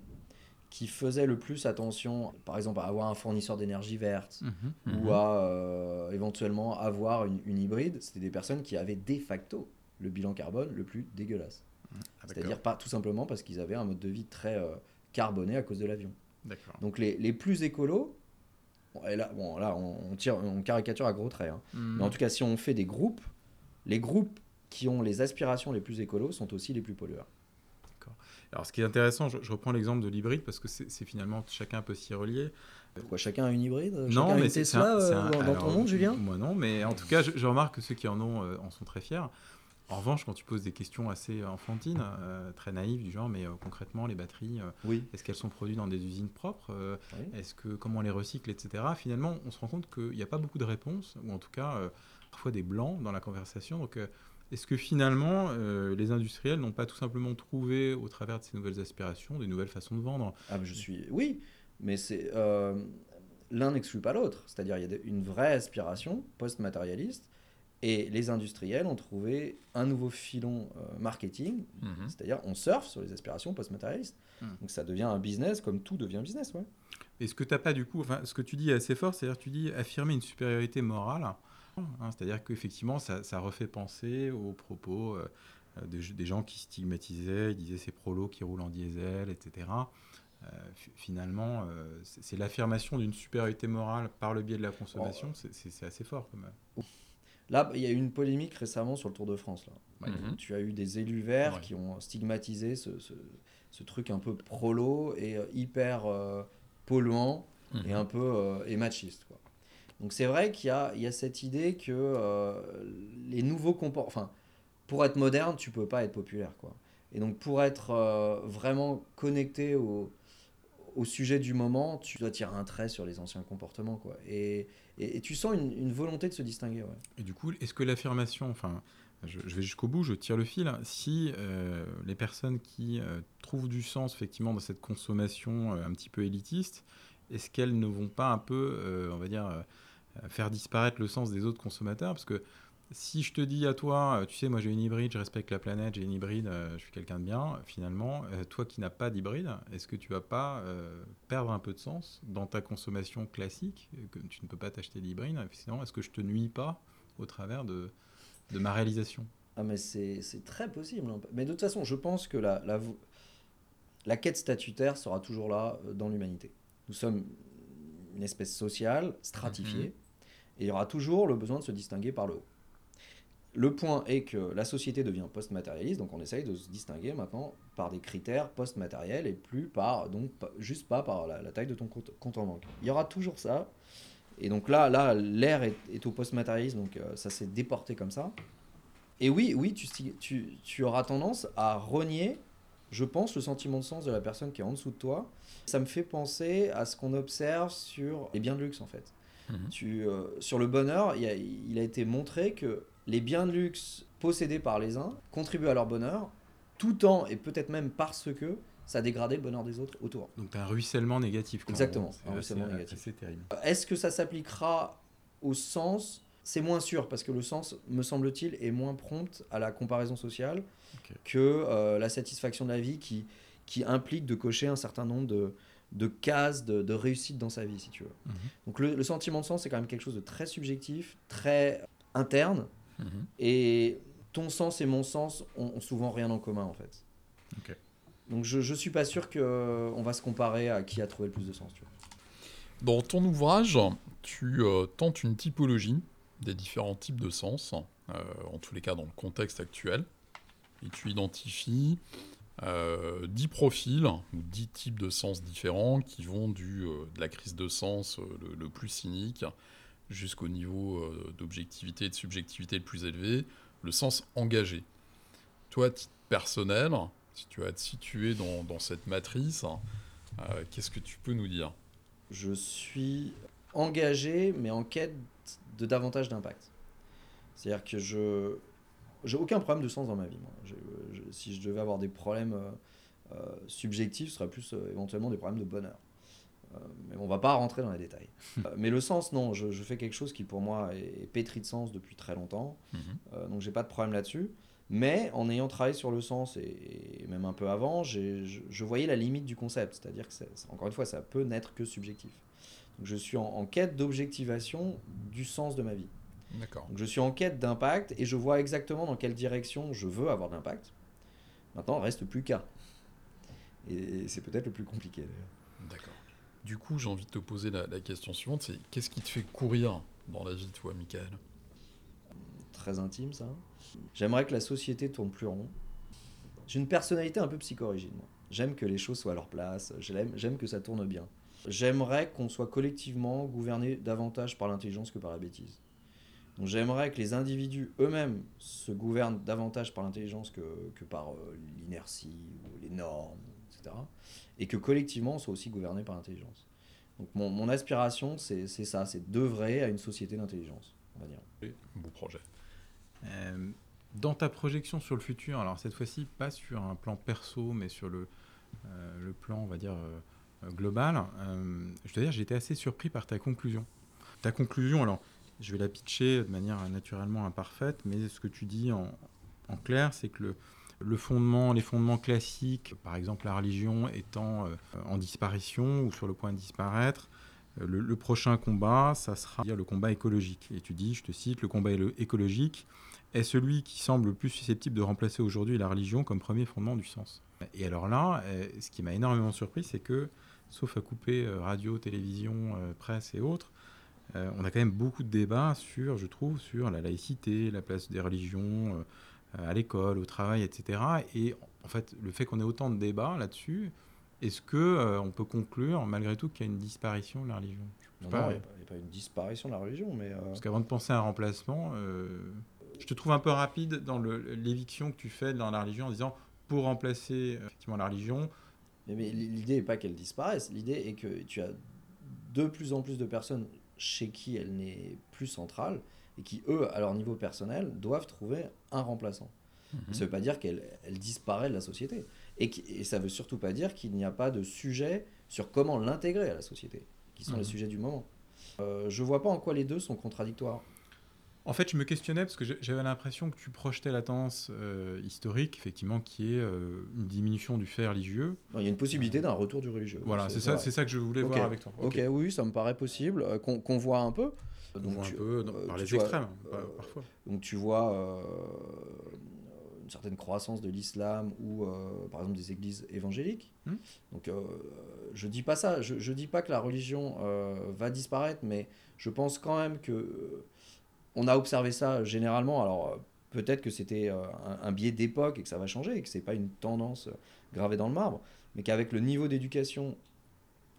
[SPEAKER 3] qui faisaient le plus attention, par exemple, à avoir un fournisseur d'énergie verte
[SPEAKER 1] Mhm.
[SPEAKER 3] ou à euh, éventuellement avoir une, une hybride, c'était des personnes qui avaient de facto le bilan carbone le plus dégueulasse.
[SPEAKER 1] Ah.
[SPEAKER 3] C'est-à-dire pas tout simplement parce qu'ils avaient un mode de vie très euh, carboné à cause de l'avion. Donc les, les plus écolos, bon, et là, bon, là on, on tire, on caricature à gros traits, hein.
[SPEAKER 1] Mhm.
[SPEAKER 3] mais en tout cas si on fait des groupes, les groupes qui ont les aspirations les plus écolos sont aussi les plus pollueurs.
[SPEAKER 1] Alors, ce qui est intéressant, je, je reprends l'exemple de l'hybride parce que c'est finalement chacun peut s'y relier.
[SPEAKER 3] Pourquoi chacun a une hybride?
[SPEAKER 1] Non,
[SPEAKER 3] Chacun
[SPEAKER 1] mais c'est c'est
[SPEAKER 3] euh,
[SPEAKER 1] un-
[SPEAKER 3] dans, dans ton
[SPEAKER 1] alors,
[SPEAKER 3] monde, Julien?
[SPEAKER 1] Moi non, mais en tout cas, je, je remarque que ceux qui en ont euh, en sont très fiers. En revanche, quand tu poses des questions assez enfantines, euh, très naïves, du genre, mais euh, concrètement, les batteries, euh,
[SPEAKER 3] Oui.
[SPEAKER 1] est-ce qu'elles sont produites dans des usines propres?
[SPEAKER 3] Oui.
[SPEAKER 1] Est-ce que comment on les recycle, etc. Finalement, on se rend compte qu'il n'y a pas beaucoup de réponses, ou en tout cas, parfois des blancs dans la conversation. Donc, est-ce que finalement, euh, les industriels n'ont pas tout simplement trouvé, au travers de ces nouvelles aspirations, des nouvelles façons de vendre?
[SPEAKER 3] Ah, mais je suis. Oui, mais c'est euh, l'un n'exclut pas l'autre. C'est-à-dire il y a une vraie aspiration post-matérialiste et les industriels ont trouvé un nouveau filon euh, marketing.
[SPEAKER 2] Mhm.
[SPEAKER 3] C'est-à-dire on surfe sur les aspirations post-matérialistes.
[SPEAKER 1] Hmm.
[SPEAKER 3] Donc ça devient un business comme tout devient un business, ouais.
[SPEAKER 1] Est-ce que tu pas du coup, enfin, ce que tu dis est assez fort, c'est-à-dire tu dis affirmer une supériorité morale, hein, c'est-à-dire qu'effectivement ça, ça refait penser aux propos euh, des, gens qui stigmatisaient, ils disaient ces prolos qui roulent en diesel, etc. Euh, fi- finalement, euh, c'est l'affirmation d'une supériorité morale par le biais de la consommation, c'est- c'est assez fort quand même.
[SPEAKER 3] Là, il y a eu une polémique récemment sur le Tour de France. Là.
[SPEAKER 2] Mhm.
[SPEAKER 3] Tu as eu des élus verts
[SPEAKER 2] Ouais.
[SPEAKER 3] qui ont stigmatisé ce, ce- ce truc un peu prolo et hyper euh, polluant
[SPEAKER 2] Mhm.
[SPEAKER 3] et un peu euh, et machiste. Quoi. Donc c'est vrai qu'il y y a cette idée que euh, les nouveaux comportements... Enfin, pour être moderne, tu peux pas être populaire. Quoi. Et donc pour être euh, vraiment connecté au, au sujet du moment, tu dois tirer un trait sur les anciens comportements. Quoi. Et, et, tu sens une, une volonté de se distinguer.
[SPEAKER 1] Et du coup, est-ce que l'affirmation, enfin, je, vais jusqu'au bout, je tire le fil, si euh, les personnes qui trouvent du sens effectivement dans cette consommation un petit peu élitiste, est-ce qu'elles ne vont pas un peu, on va dire, faire disparaître le sens des autres consommateurs Parce que si je te dis à toi, euh, tu sais, moi j'ai une hybride, je respecte la planète, j'ai une hybride, euh, je suis quelqu'un de bien, finalement, euh, toi qui n'as pas d'hybride, est-ce que tu vas pas perdre un peu de sens dans ta consommation classique, que tu ne peux pas t'acheter d'hybride, sinon est-ce que je te nuis pas au travers de, de ma réalisation?
[SPEAKER 3] Ah mais c'est très possible. Hein. Mais de toute façon, je pense que la, la, la quête statutaire sera toujours là dans l'humanité. Nous sommes une espèce sociale, stratifiée, mm-hmm. Et il y aura toujours le besoin de se distinguer par le haut. Le point est que la société devient post-matérialiste, donc on essaye de se distinguer maintenant par des critères post-matériels et plus par, donc juste pas par la, taille de ton compte, en banque. Il y aura toujours ça. Et donc là, là l'ère est, au post-matérialisme, donc euh, ça s'est déporté comme ça. Et oui, oui, tu, tu, tu, auras tendance à renier, je pense, le sentiment de sens de la personne qui est en dessous de toi. Ça me fait penser à ce qu'on observe sur les biens de luxe, en fait. Mmh tu, euh, sur le bonheur, il a, il a été montré que les biens de luxe possédés par les uns contribuent à leur bonheur, tout en, et peut-être même parce que, ça dégradait le bonheur des autres autour.
[SPEAKER 1] Donc tu as un ruissellement négatif.
[SPEAKER 3] Exactement, un ruissellement négatif.
[SPEAKER 1] C'est terrible.
[SPEAKER 3] Est-ce que ça s'appliquera au sens? C'est moins sûr, parce que le sens, me semble-t-il, est moins prompt à la comparaison sociale que euh, la satisfaction de la vie qui, qui implique de cocher un certain nombre de, de cases de, réussite dans sa vie, si tu veux. Mhm. Donc le, le, sentiment de sens, c'est quand même quelque chose de très subjectif, très interne, Mhm. Et ton sens et mon sens ont, souvent rien en commun, en fait. Donc je ne suis pas sûr qu'on euh, va se comparer à qui a trouvé le plus de sens. Tu vois.
[SPEAKER 2] Dans ton ouvrage, tu euh, tentes une typologie des différents types de sens, euh, en tous les cas dans le contexte actuel, et tu identifies euh, 10 profils ou 10 types de sens différents qui vont du, de la crise de sens le, le, plus cynique jusqu'au niveau euh, d'objectivité et de subjectivité le plus élevé, le sens engagé. Toi, à titre personnel, si tu vas te situer dans, dans cette matrice, euh, qu'est-ce que tu peux nous dire?
[SPEAKER 3] Je suis engagé, mais en quête de davantage d'impact. C'est-à-dire que je j'ai aucun problème de sens dans ma vie. si je devais avoir des problèmes euh, subjectifs, ce serait plus éventuellement des problèmes de bonheur. Euh, mais on va pas rentrer dans les détails. Euh, mais le sens, non, je, fais quelque chose qui pour moi est, pétri de sens depuis très longtemps, mhm. euh, donc j'ai pas de problème là-dessus. Mais en ayant travaillé sur le sens et, même un peu avant, je, voyais la limite du concept, c'est-à-dire que encore une fois, ça peut n'être que subjectif. Donc je suis en, quête d'objectivation du sens de ma vie. Donc je suis en quête d'impact et je vois exactement dans quelle direction je veux avoir d'impact. Maintenant, reste plus qu'à. Et c'est peut-être le plus compliqué d'ailleurs.
[SPEAKER 2] D'accord. Du coup, j'ai envie de te poser la, question suivante, c'est qu'est-ce qui te fait courir dans la vie, toi, Michael?
[SPEAKER 3] Très intime, ça. J'aimerais que la société tourne plus rond. J'ai une personnalité un peu psychorigide. J'aime que les choses soient à leur place, j'aime que ça tourne bien. J'aimerais qu'on soit collectivement gouverné davantage par l'intelligence que par la bêtise. Donc j'aimerais que les individus eux-mêmes se gouvernent davantage par l'intelligence que, que, par euh, l'inertie ou les normes, etc et que collectivement on soit aussi gouverné par l'intelligence. Donc mon, mon aspiration, c'est ça, c'est d'œuvrer à une société d'intelligence, on va dire.
[SPEAKER 2] Beau projet.
[SPEAKER 1] Euh, dans ta projection sur le futur, alors cette fois-ci pas sur un plan perso, mais sur le, euh, le plan, on va dire, euh, global, je dois dire, j'ai été assez surpris par ta conclusion. Ta conclusion, alors, je vais la pitcher de manière naturellement imparfaite, mais ce que tu dis en, clair, c'est que le, le fondement, les fondements classiques, par exemple la religion étant euh, en disparition ou sur le point de disparaître, euh, le, prochain combat, ça sera le combat écologique. Et tu dis, je te cite, le combat écologique est celui qui semble le plus susceptible de remplacer aujourd'hui la religion comme premier fondement du sens. Et alors là, euh, ce qui m'a énormément surpris, c'est que, sauf à couper radio, télévision, presse et autres, on a quand même beaucoup de débats sur, je trouve, sur la laïcité, la place des religions, euh, à l'école, au travail, etc. Et en fait, le fait qu'on ait autant de débats là-dessus, est-ce que euh, on peut conclure malgré tout qu'il y a une disparition de la religion?
[SPEAKER 3] Non, il n'y a, pas une disparition de la religion, mais... Euh,
[SPEAKER 1] Parce qu'avant de penser à un remplacement, je te trouve un peu rapide dans l'éviction que tu fais dans la religion en disant pour remplacer effectivement la religion.
[SPEAKER 3] Mais, mais l'idée n'est pas qu'elle disparaisse, l'idée est que tu as de plus en plus de personnes chez qui elle n'est plus centrale et qui, eux, à leur niveau personnel, doivent trouver un remplaçant. Mhm. Ça ne veut pas dire qu'elle elle disparaît de la société. Et, et ça ne veut surtout pas dire qu'il n'y a pas de sujet sur comment l'intégrer à la société, qui sont les mhm. sujets du moment. Euh, je ne vois pas en quoi les deux sont contradictoires.
[SPEAKER 1] En fait, je me questionnais parce que j'avais l'impression que tu projetais la tendance euh, historique, effectivement, qui est euh, une diminution du fait religieux.
[SPEAKER 3] Il y a une possibilité d'un retour du religieux.
[SPEAKER 1] Voilà, c'est ça, c'est ça que je voulais voir avec toi.
[SPEAKER 3] Ok, oui, ça me paraît possible, euh, qu'on voit un peu.
[SPEAKER 1] On voit un peu par les extrêmes, parfois.
[SPEAKER 3] Donc tu vois une certaine croissance de l'islam ou, par exemple, des églises évangéliques. Hmm. Donc je dis pas ça, je, je dis pas que la religion va disparaître, mais je pense quand même que on a observé ça généralement. Alors, euh, peut-être que c'était euh, un, biais d'époque et que ça va changer et que ce n'est pas une tendance euh, gravée dans le marbre, mais qu'avec le niveau d'éducation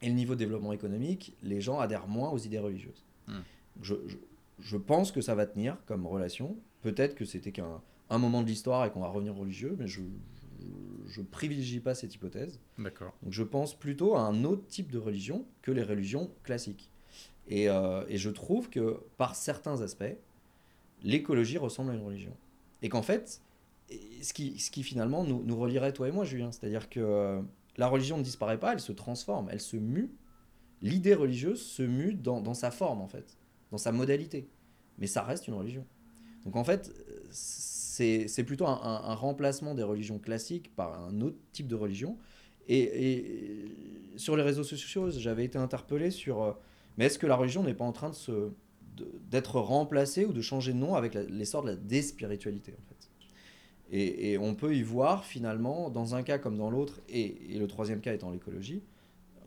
[SPEAKER 3] et le niveau de développement économique, les gens adhèrent moins aux idées religieuses. Hmm. Je, pense que ça va tenir comme relation. Peut-être que c'était qu'un un moment de l'histoire et qu'on va revenir religieux, mais je ne privilégie pas cette hypothèse.
[SPEAKER 1] D'accord.
[SPEAKER 3] Donc je pense plutôt à un autre type de religion que les religions classiques. Et, et je trouve que par certains aspects, l'écologie ressemble à une religion. Et qu'en fait, ce qui, ce qui finalement nous, nous, relierait, toi et moi, Julien, c'est-à-dire que euh, la religion ne disparaît pas, elle se transforme, elle se mue. L'idée religieuse se mue dans, dans, sa forme, en fait, dans sa modalité. Mais ça reste une religion. Donc en fait, c'est plutôt un, remplacement des religions classiques par un autre type de religion. Et, et sur les réseaux sociaux, j'avais été interpellé sur... Mais est-ce que la religion n'est pas en train de se d'être remplacé ou de changer de nom avec l'essor de la déspiritualité en fait? Et, on peut y voir finalement, dans un cas comme dans l'autre, et, le troisième cas étant l'écologie,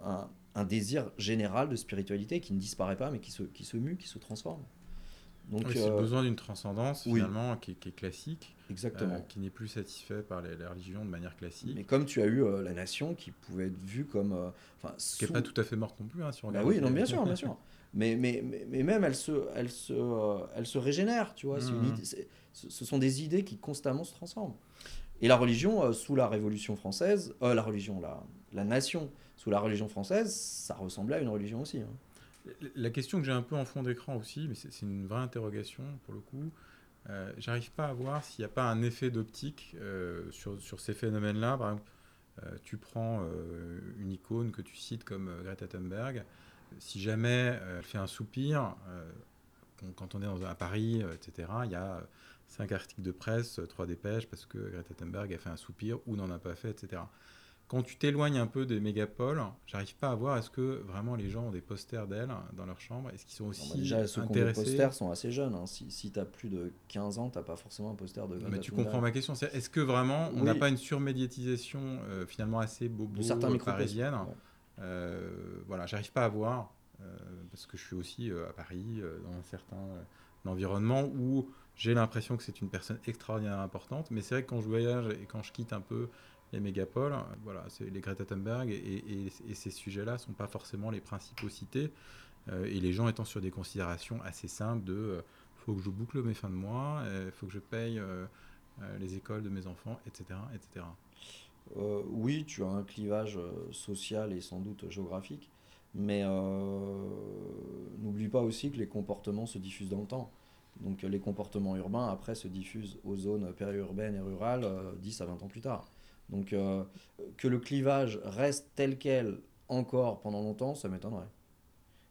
[SPEAKER 3] un, désir général de spiritualité qui ne disparaît pas mais qui se, qui se mue, qui se transforme.
[SPEAKER 1] Donc, oui, c'est euh, besoin d'une transcendance finalement qui, est classique,
[SPEAKER 3] Exactement. Euh,
[SPEAKER 1] qui n'est plus satisfait par les, religions de manière classique.
[SPEAKER 3] Mais comme tu as eu euh, la nation qui pouvait être vue comme, enfin,
[SPEAKER 1] qui n'est pas tout à fait morte non plus, hein, si on
[SPEAKER 3] bah oui, non, bien sûr, bien sûr. mais, mais, mais, même elle se, elle, se, euh, elle se régénère, tu vois. Une mmh. ce sont des idées qui constamment se transforment. Et la religion, euh, sous la Révolution française, euh, la religion, la, la nation, sous la religion française, ça ressemblait à une religion aussi. Hein.
[SPEAKER 1] La question que j'ai un peu en fond d'écran aussi, mais c'est une vraie interrogation pour le coup, euh, j'arrive pas à voir s'il n'y a pas un effet d'optique sur, sur, ces phénomènes-là. Par exemple, tu prends une icône que tu cites comme Greta Thunberg, si jamais euh, elle fait un soupir, euh, quand on est à Paris, euh, etc., il y a cinq articles de presse, trois dépêches, parce que Greta Thunberg a fait un soupir ou n'en a pas fait, etc. Quand tu t'éloignes un peu des mégapoles, j'arrive pas à voir est-ce que vraiment les gens ont des posters d'elle dans leur chambre Est-ce qu'ils sont aussi non, bah déjà, ceux intéressés
[SPEAKER 3] qui ont des posters sont assez jeunes. Hein. Si, si tu as plus de 15 ans, tu pas forcément un poster de
[SPEAKER 1] Mais tu comprends ma question. Est-ce que vraiment on n'a pas une surmédiatisation finalement assez bobo parisienne euh, voilà, j'arrive pas à voir, euh, parce que je suis aussi euh, à Paris, dans un certain environnement où j'ai l'impression que c'est une personne extraordinairement importante, mais c'est vrai que quand je voyage et quand je quitte un peu les mégapoles, voilà, les Greta Thunberg et, ces sujets-là sont pas forcément les principaux cités, et les gens étant sur des considérations assez simples de faut que je boucle mes fins de mois, il faut que je paye les écoles de mes enfants, etc., etc.
[SPEAKER 3] Euh, oui, tu as un clivage euh, social et sans doute géographique, mais euh, n'oublie pas aussi que les comportements se diffusent dans le temps. Donc les comportements urbains, après, se diffusent aux zones périurbaines et rurales 10 à 20 ans plus tard. Donc que le clivage reste tel quel encore pendant longtemps, ça m'étonnerait.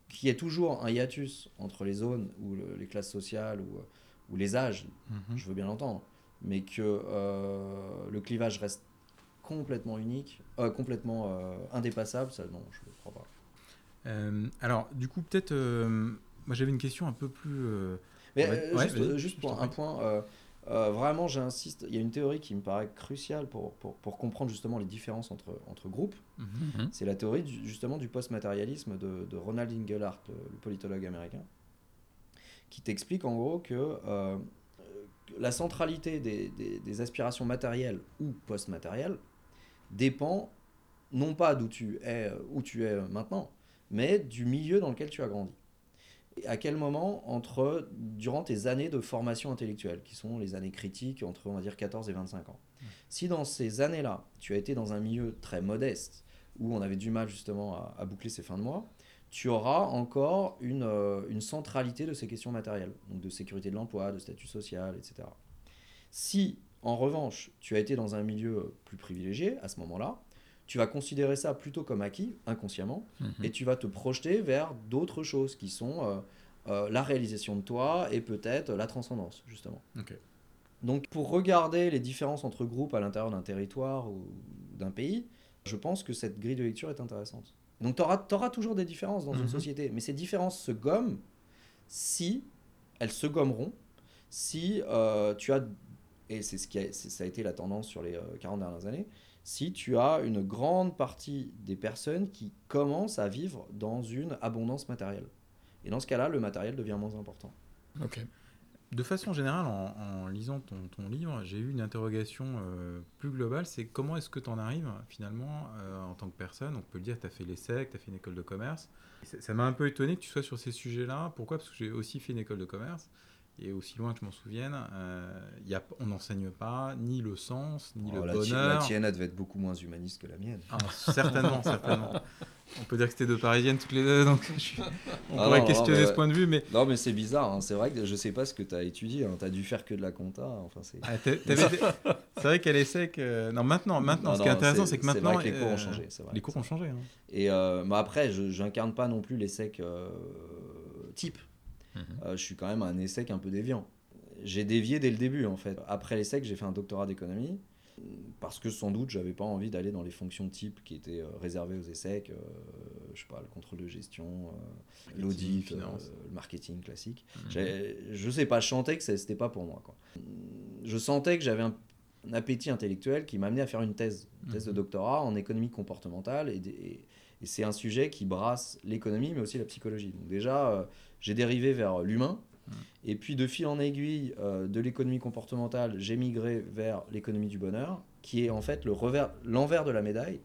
[SPEAKER 3] Qu'il y ait toujours un hiatus entre les zones ou les classes sociales ou, ou les âges, mhm. je veux bien l'entendre, mais que le clivage reste complètement unique, euh, complètement euh, indépassable, ça non, je ne crois pas.
[SPEAKER 1] Euh, alors, du coup, peut-être, moi j'avais une question un peu plus.
[SPEAKER 3] Mais juste, juste pour un point, vraiment j'insiste, il y a une théorie qui me paraît cruciale pour, pour, pour comprendre justement les différences entre, entre groupes. Mhm. C'est la théorie justement du post-matérialisme de, de, Ronald Inglehart, le politologue américain, qui t'explique en gros que la centralité des, des, des, aspirations matérielles ou post-matérielles dépend non pas d'où tu es, euh, où tu es euh, maintenant, mais du milieu dans lequel tu as grandi. Et à quel moment, entre, durant tes années de formation intellectuelle, qui sont les années critiques entre, on va dire, 14 et 25 ans, si dans ces années-là, tu as été dans un milieu très modeste, où on avait du mal justement à, boucler ses fins de mois, tu auras encore une, euh, une, centralité de ces questions matérielles, donc de sécurité de l'emploi, de statut social, etc. Si en revanche, tu as été dans un milieu plus privilégié à ce moment-là, tu vas considérer ça plutôt comme acquis, inconsciemment, mhm. et tu vas te projeter vers d'autres choses qui sont euh, euh, la réalisation de toi et peut-être la transcendance, justement. Donc pour regarder les différences entre groupes à l'intérieur d'un territoire ou d'un pays, je pense que cette grille de lecture est intéressante. Donc tu auras, toujours des différences dans une
[SPEAKER 1] Mhm.
[SPEAKER 3] société, mais ces différences se gomment si elles se gommeront, si euh, tu as, et c'est ce qui a, ça a été la tendance sur les euh, 40 dernières années, si tu as une grande partie des personnes qui commencent à vivre dans une abondance matérielle. Et dans ce cas-là, le matériel devient moins important.
[SPEAKER 2] Ok.
[SPEAKER 1] De façon générale, en, lisant ton, livre, j'ai eu une interrogation euh, plus globale, c'est comment est-ce que tu en arrives finalement euh, en tant que personne? On peut le dire, tu as fait l'ESSEC, tu as fait une école de commerce. Ça m'a un peu étonné que tu sois sur ces sujets-là. Pourquoi? Parce que j'ai aussi fait une école de commerce. Et aussi loin que je m'en souvienne, euh, y a, on n'enseigne pas ni le sens, ni
[SPEAKER 3] Oh,
[SPEAKER 1] le
[SPEAKER 3] la,
[SPEAKER 1] bonheur.
[SPEAKER 3] la tienne, elle devait être beaucoup moins humaniste que la mienne.
[SPEAKER 1] Ah, certainement, certainement. On peut dire que c'était deux parisiennes toutes les deux, donc je suis- on
[SPEAKER 3] Ah
[SPEAKER 1] pourrait
[SPEAKER 3] non,
[SPEAKER 1] questionner
[SPEAKER 3] non, mais
[SPEAKER 1] ce point de vue, mais
[SPEAKER 3] Non, mais c'est bizarre, hein. c'est vrai que je sais pas ce que tu as étudié, tu as dû faire que de la compta. Enfin, c'est...
[SPEAKER 1] Ah, des- vrai qu'elle essaie que. Non, maintenant, maintenant
[SPEAKER 3] Non,
[SPEAKER 1] ce qui est intéressant, c'est que
[SPEAKER 3] vrai
[SPEAKER 1] maintenant.
[SPEAKER 3] que les cours
[SPEAKER 1] euh,
[SPEAKER 3] ont changé. c'est vrai.
[SPEAKER 1] Les cours ont changé. hein.
[SPEAKER 3] Et euh, bah après, je j'incarne pas non plus l'ESSEC euh, type.
[SPEAKER 2] Mhm.
[SPEAKER 3] Euh, je suis quand même un ESSEC un peu déviant. J'ai dévié dès le début en fait. Après l'ESSEC, j'ai fait un doctorat d'économie parce que sans doute j'avais pas envie d'aller dans les fonctions type qui étaient euh, réservées aux ESSEC, euh, je sais pas, le contrôle de gestion, euh, l'audit, le marketing classique. J'ai- Je sais pas, je sentais que c'était pas pour moi. Quoi. Je sentais que j'avais un, un appétit intellectuel qui m'amenait à faire une thèse, une thèse de
[SPEAKER 1] Mhm.
[SPEAKER 3] doctorat en économie comportementale. Et, des- et- et c'est un sujet qui brasse l'économie, mais aussi la psychologie. Donc déjà, euh, j'ai dérivé vers l'humain.
[SPEAKER 1] Mhm.
[SPEAKER 3] Et puis de fil en aiguille euh, de l'économie comportementale, j'ai migré vers l'économie du bonheur, qui est en fait le revers, l'envers de la médaille.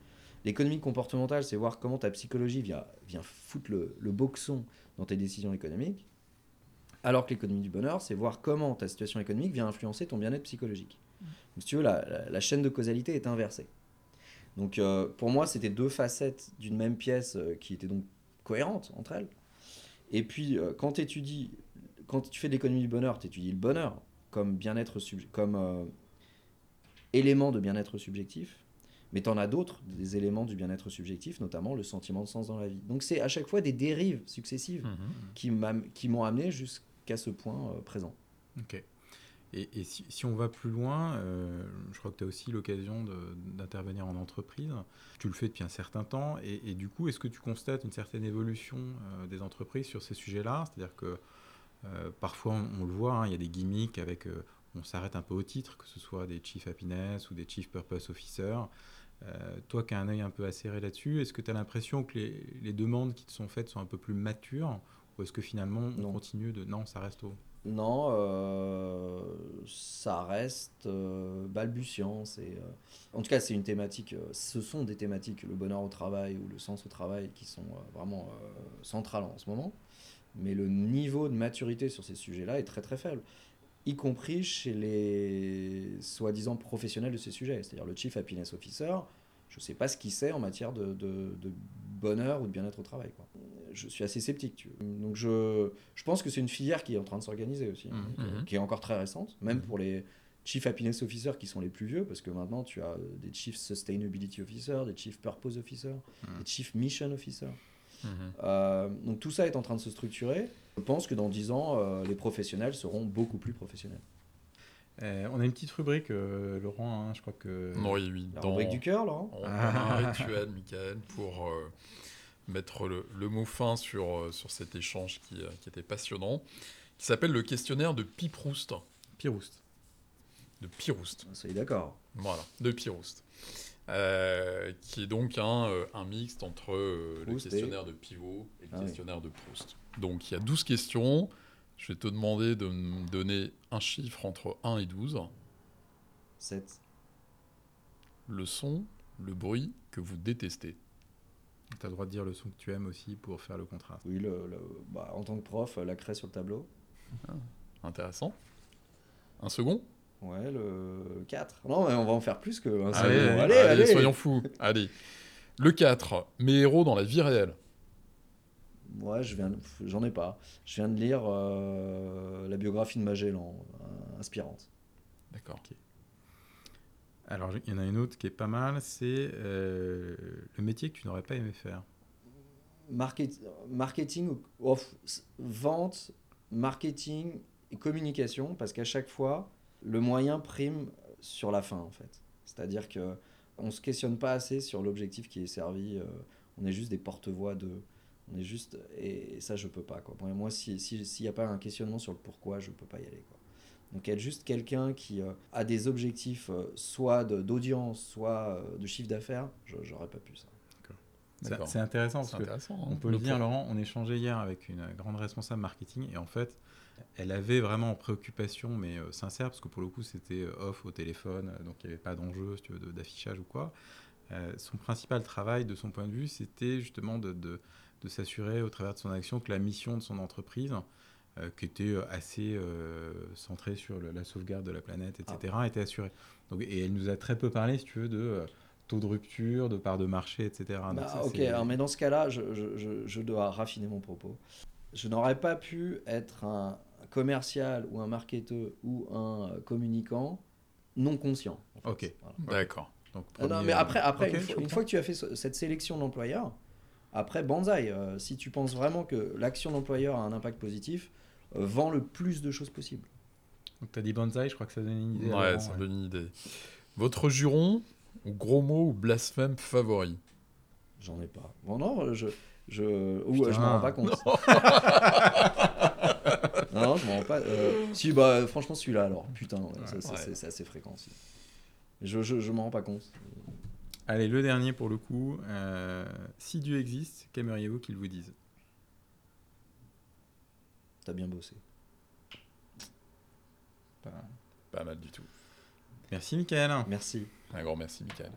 [SPEAKER 3] L'économie comportementale, c'est voir comment ta psychologie vient, vient foutre le, le boxon dans tes décisions économiques. Alors que l'économie du bonheur, c'est voir comment ta situation économique vient influencer ton bien-être psychologique. Donc, si tu veux, la, la- la chaîne de causalité est inversée. Donc euh, pour moi, c'était deux facettes d'une même pièce euh, qui étaient donc cohérentes entre elles. Et puis euh, quand, étudies, quand tu fais de l'économie du bonheur, tu étudies le bonheur comme bien-être comme euh, élément de bien-être subjectif. Mais tu en as d'autres, des éléments du bien-être subjectif, notamment le sentiment de sens dans la vie. Donc c'est à chaque fois des dérives successives qui m'am- qui m'ont amené jusqu'à ce point euh, présent.
[SPEAKER 1] Ok. Et, et si, si on va plus loin, euh, je crois que tu as aussi l'occasion d'intervenir en entreprise. Tu le fais depuis un certain temps. Et, et du coup, est-ce que tu constates une certaine évolution euh, des entreprises sur ces sujets-là? C'est-à-dire que euh, parfois, on, on le voit, hein, il y a des gimmicks avec. on s'arrête un peu au titre, que ce soit des Chief Happiness ou des Chief Purpose Officer. Toi qui as un œil un peu acéré là-dessus, est-ce que tu as l'impression que les, les demandes qui te sont faites sont un peu plus matures? Ou est-ce que finalement, on
[SPEAKER 3] Non.
[SPEAKER 1] continue de. Non, ça reste au.
[SPEAKER 3] Non, euh, ça reste euh, balbutiant. C'est, euh, En tout cas, c'est une thématique. ce sont des thématiques, le bonheur au travail ou le sens au travail, qui sont vraiment centrales en ce moment. Mais le niveau de maturité sur ces sujets-là est très très faible, y compris chez les soi-disant professionnels de ces sujets. C'est-à-dire le Chief Happiness Officer, je ne sais pas ce qu'il sait en matière de, de- de bonheur ou de bien-être au travail. quoi. Je suis assez sceptique. tu vois. Donc je, je pense que c'est une filière qui est en train de s'organiser aussi, hein, qui-
[SPEAKER 2] Mhm.
[SPEAKER 3] qui est encore très récente, même
[SPEAKER 1] Mhm.
[SPEAKER 3] pour les Chief Happiness Officers qui sont les plus vieux, parce que maintenant tu as des Chief Sustainability Officers, des Chief Purpose Officers, des Chief Mission Officers. Euh, donc tout ça est en train de se structurer. Je pense que dans 10 ans, euh, les professionnels seront beaucoup plus professionnels.
[SPEAKER 1] Euh, on a une petite rubrique, euh, Laurent, hein, je crois que...
[SPEAKER 2] Oui, oui.
[SPEAKER 3] La
[SPEAKER 2] dans-
[SPEAKER 3] rubrique du cœur, Laurent
[SPEAKER 2] On, on a un rituel, Michael, pour euh, mettre le, le mot fin sur, euh, sur cet échange qui, euh, qui était passionnant, qui s'appelle le questionnaire de Piproust.
[SPEAKER 1] Pirouste.
[SPEAKER 2] De Piroust.
[SPEAKER 3] Soyez d'accord.
[SPEAKER 2] Voilà, de Piroust. Euh, qui est donc un, euh, un mixte entre euh, le
[SPEAKER 3] et-
[SPEAKER 2] questionnaire de Pivot et le
[SPEAKER 3] Ah oui.
[SPEAKER 2] questionnaire de Proust. Donc il y a 12 questions. Je vais te demander de me donner un chiffre entre 1 et 12.
[SPEAKER 3] 7.
[SPEAKER 2] Le son, le bruit que vous détestez.
[SPEAKER 1] Tu as le droit de dire le son que tu aimes aussi pour faire le contraste.
[SPEAKER 3] Oui, le, le- bah, en tant que prof, la craie sur le tableau.
[SPEAKER 2] Intéressant. Un second?
[SPEAKER 3] Ouais, le 4. Non, mais on va en faire plus que un
[SPEAKER 1] Allez,
[SPEAKER 3] second.
[SPEAKER 1] allez,
[SPEAKER 3] Allez, allez,
[SPEAKER 2] soyons fous. Allez. Le 4, mes héros dans la vie réelle.
[SPEAKER 3] Ouais, je viens, de- j'en ai pas. Je viens de lire euh, la biographie de Magellan, euh, inspirante.
[SPEAKER 2] D'accord.
[SPEAKER 1] Alors, il y en a une autre qui est pas mal, c'est euh, le métier que tu n'aurais pas aimé faire.
[SPEAKER 3] market- marketing, vente, marketing et communication, parce qu'à chaque fois, le moyen prime sur la fin, en fait. C'est-à-dire que on se questionne pas assez sur l'objectif qui est servi. euh, on est juste des porte-voix de. On est juste. Et ça, je peux pas. Quoi. Moi, moi, si- si- s'il n'y a pas un questionnement sur le pourquoi, je peux pas y aller. Quoi. Donc, être juste quelqu'un qui euh, a des objectifs, euh, soit d'audience, soit euh, de chiffre d'affaires, j'aurais pas pu ça.
[SPEAKER 1] C'est-
[SPEAKER 2] D'accord.
[SPEAKER 1] C'est intéressant
[SPEAKER 2] C'est
[SPEAKER 1] parce que
[SPEAKER 2] intéressant. hein.
[SPEAKER 1] On peut le dire,
[SPEAKER 2] point-
[SPEAKER 1] Laurent, on échangeait hier avec une grande responsable marketing et en fait, elle avait vraiment en préoccupation, mais euh, sincère, parce que pour le coup, c'était off au téléphone, donc il n'y avait pas d'enjeu si d'affichage ou quoi. Euh, son principal travail, de son point de vue, c'était justement de, de- de s'assurer au travers de son action que la mission de son entreprise, euh, qui était euh, assez euh, centrée sur le- la sauvegarde de la planète, etc., était assurée. Donc, et elle nous a très peu parlé, si tu veux, de euh, taux de rupture, de part de marché, etc. Donc
[SPEAKER 3] Bah,
[SPEAKER 1] ça,
[SPEAKER 3] ok, alors, mais dans ce cas-là, je, je- je- je dois raffiner mon propos. Je n'aurais pas pu être un commercial ou un marketeur ou un communicant non conscient. en fait.
[SPEAKER 1] Ok.
[SPEAKER 3] Voilà.
[SPEAKER 2] D'accord.
[SPEAKER 1] donc,
[SPEAKER 3] Ah non,
[SPEAKER 1] premier,
[SPEAKER 3] mais après, après une, fois, une
[SPEAKER 1] comprends.
[SPEAKER 3] fois que tu as fait ce- cette sélection d'employeurs, après, banzai, euh, si tu penses vraiment que l'action d'employeur a un impact positif, vends le plus de choses possible.
[SPEAKER 1] Donc, tu as dit bonsaï, je crois que ça donne une idée.
[SPEAKER 2] Ouais, ça
[SPEAKER 1] ouais.
[SPEAKER 2] donne une idée. Votre juron, gros mot ou blasphème favori
[SPEAKER 3] J'en ai pas. Bon, non, je. je ou je m'en rends pas compte. non, je m'en rends pas. euh, si, bah, franchement, celui-là, alors. Putain, ouais, ça, ça,
[SPEAKER 2] Ouais.
[SPEAKER 3] c'est- c'est assez fréquent aussi. Je, je, je m'en rends pas compte.
[SPEAKER 1] Allez, le dernier pour le coup. euh, si Dieu existe, qu'aimeriez-vous qu'il vous dise?
[SPEAKER 3] T'as bien bossé.
[SPEAKER 2] Pas mal du tout.
[SPEAKER 1] Merci, Michael.
[SPEAKER 3] Merci.
[SPEAKER 2] Un grand merci, Michael.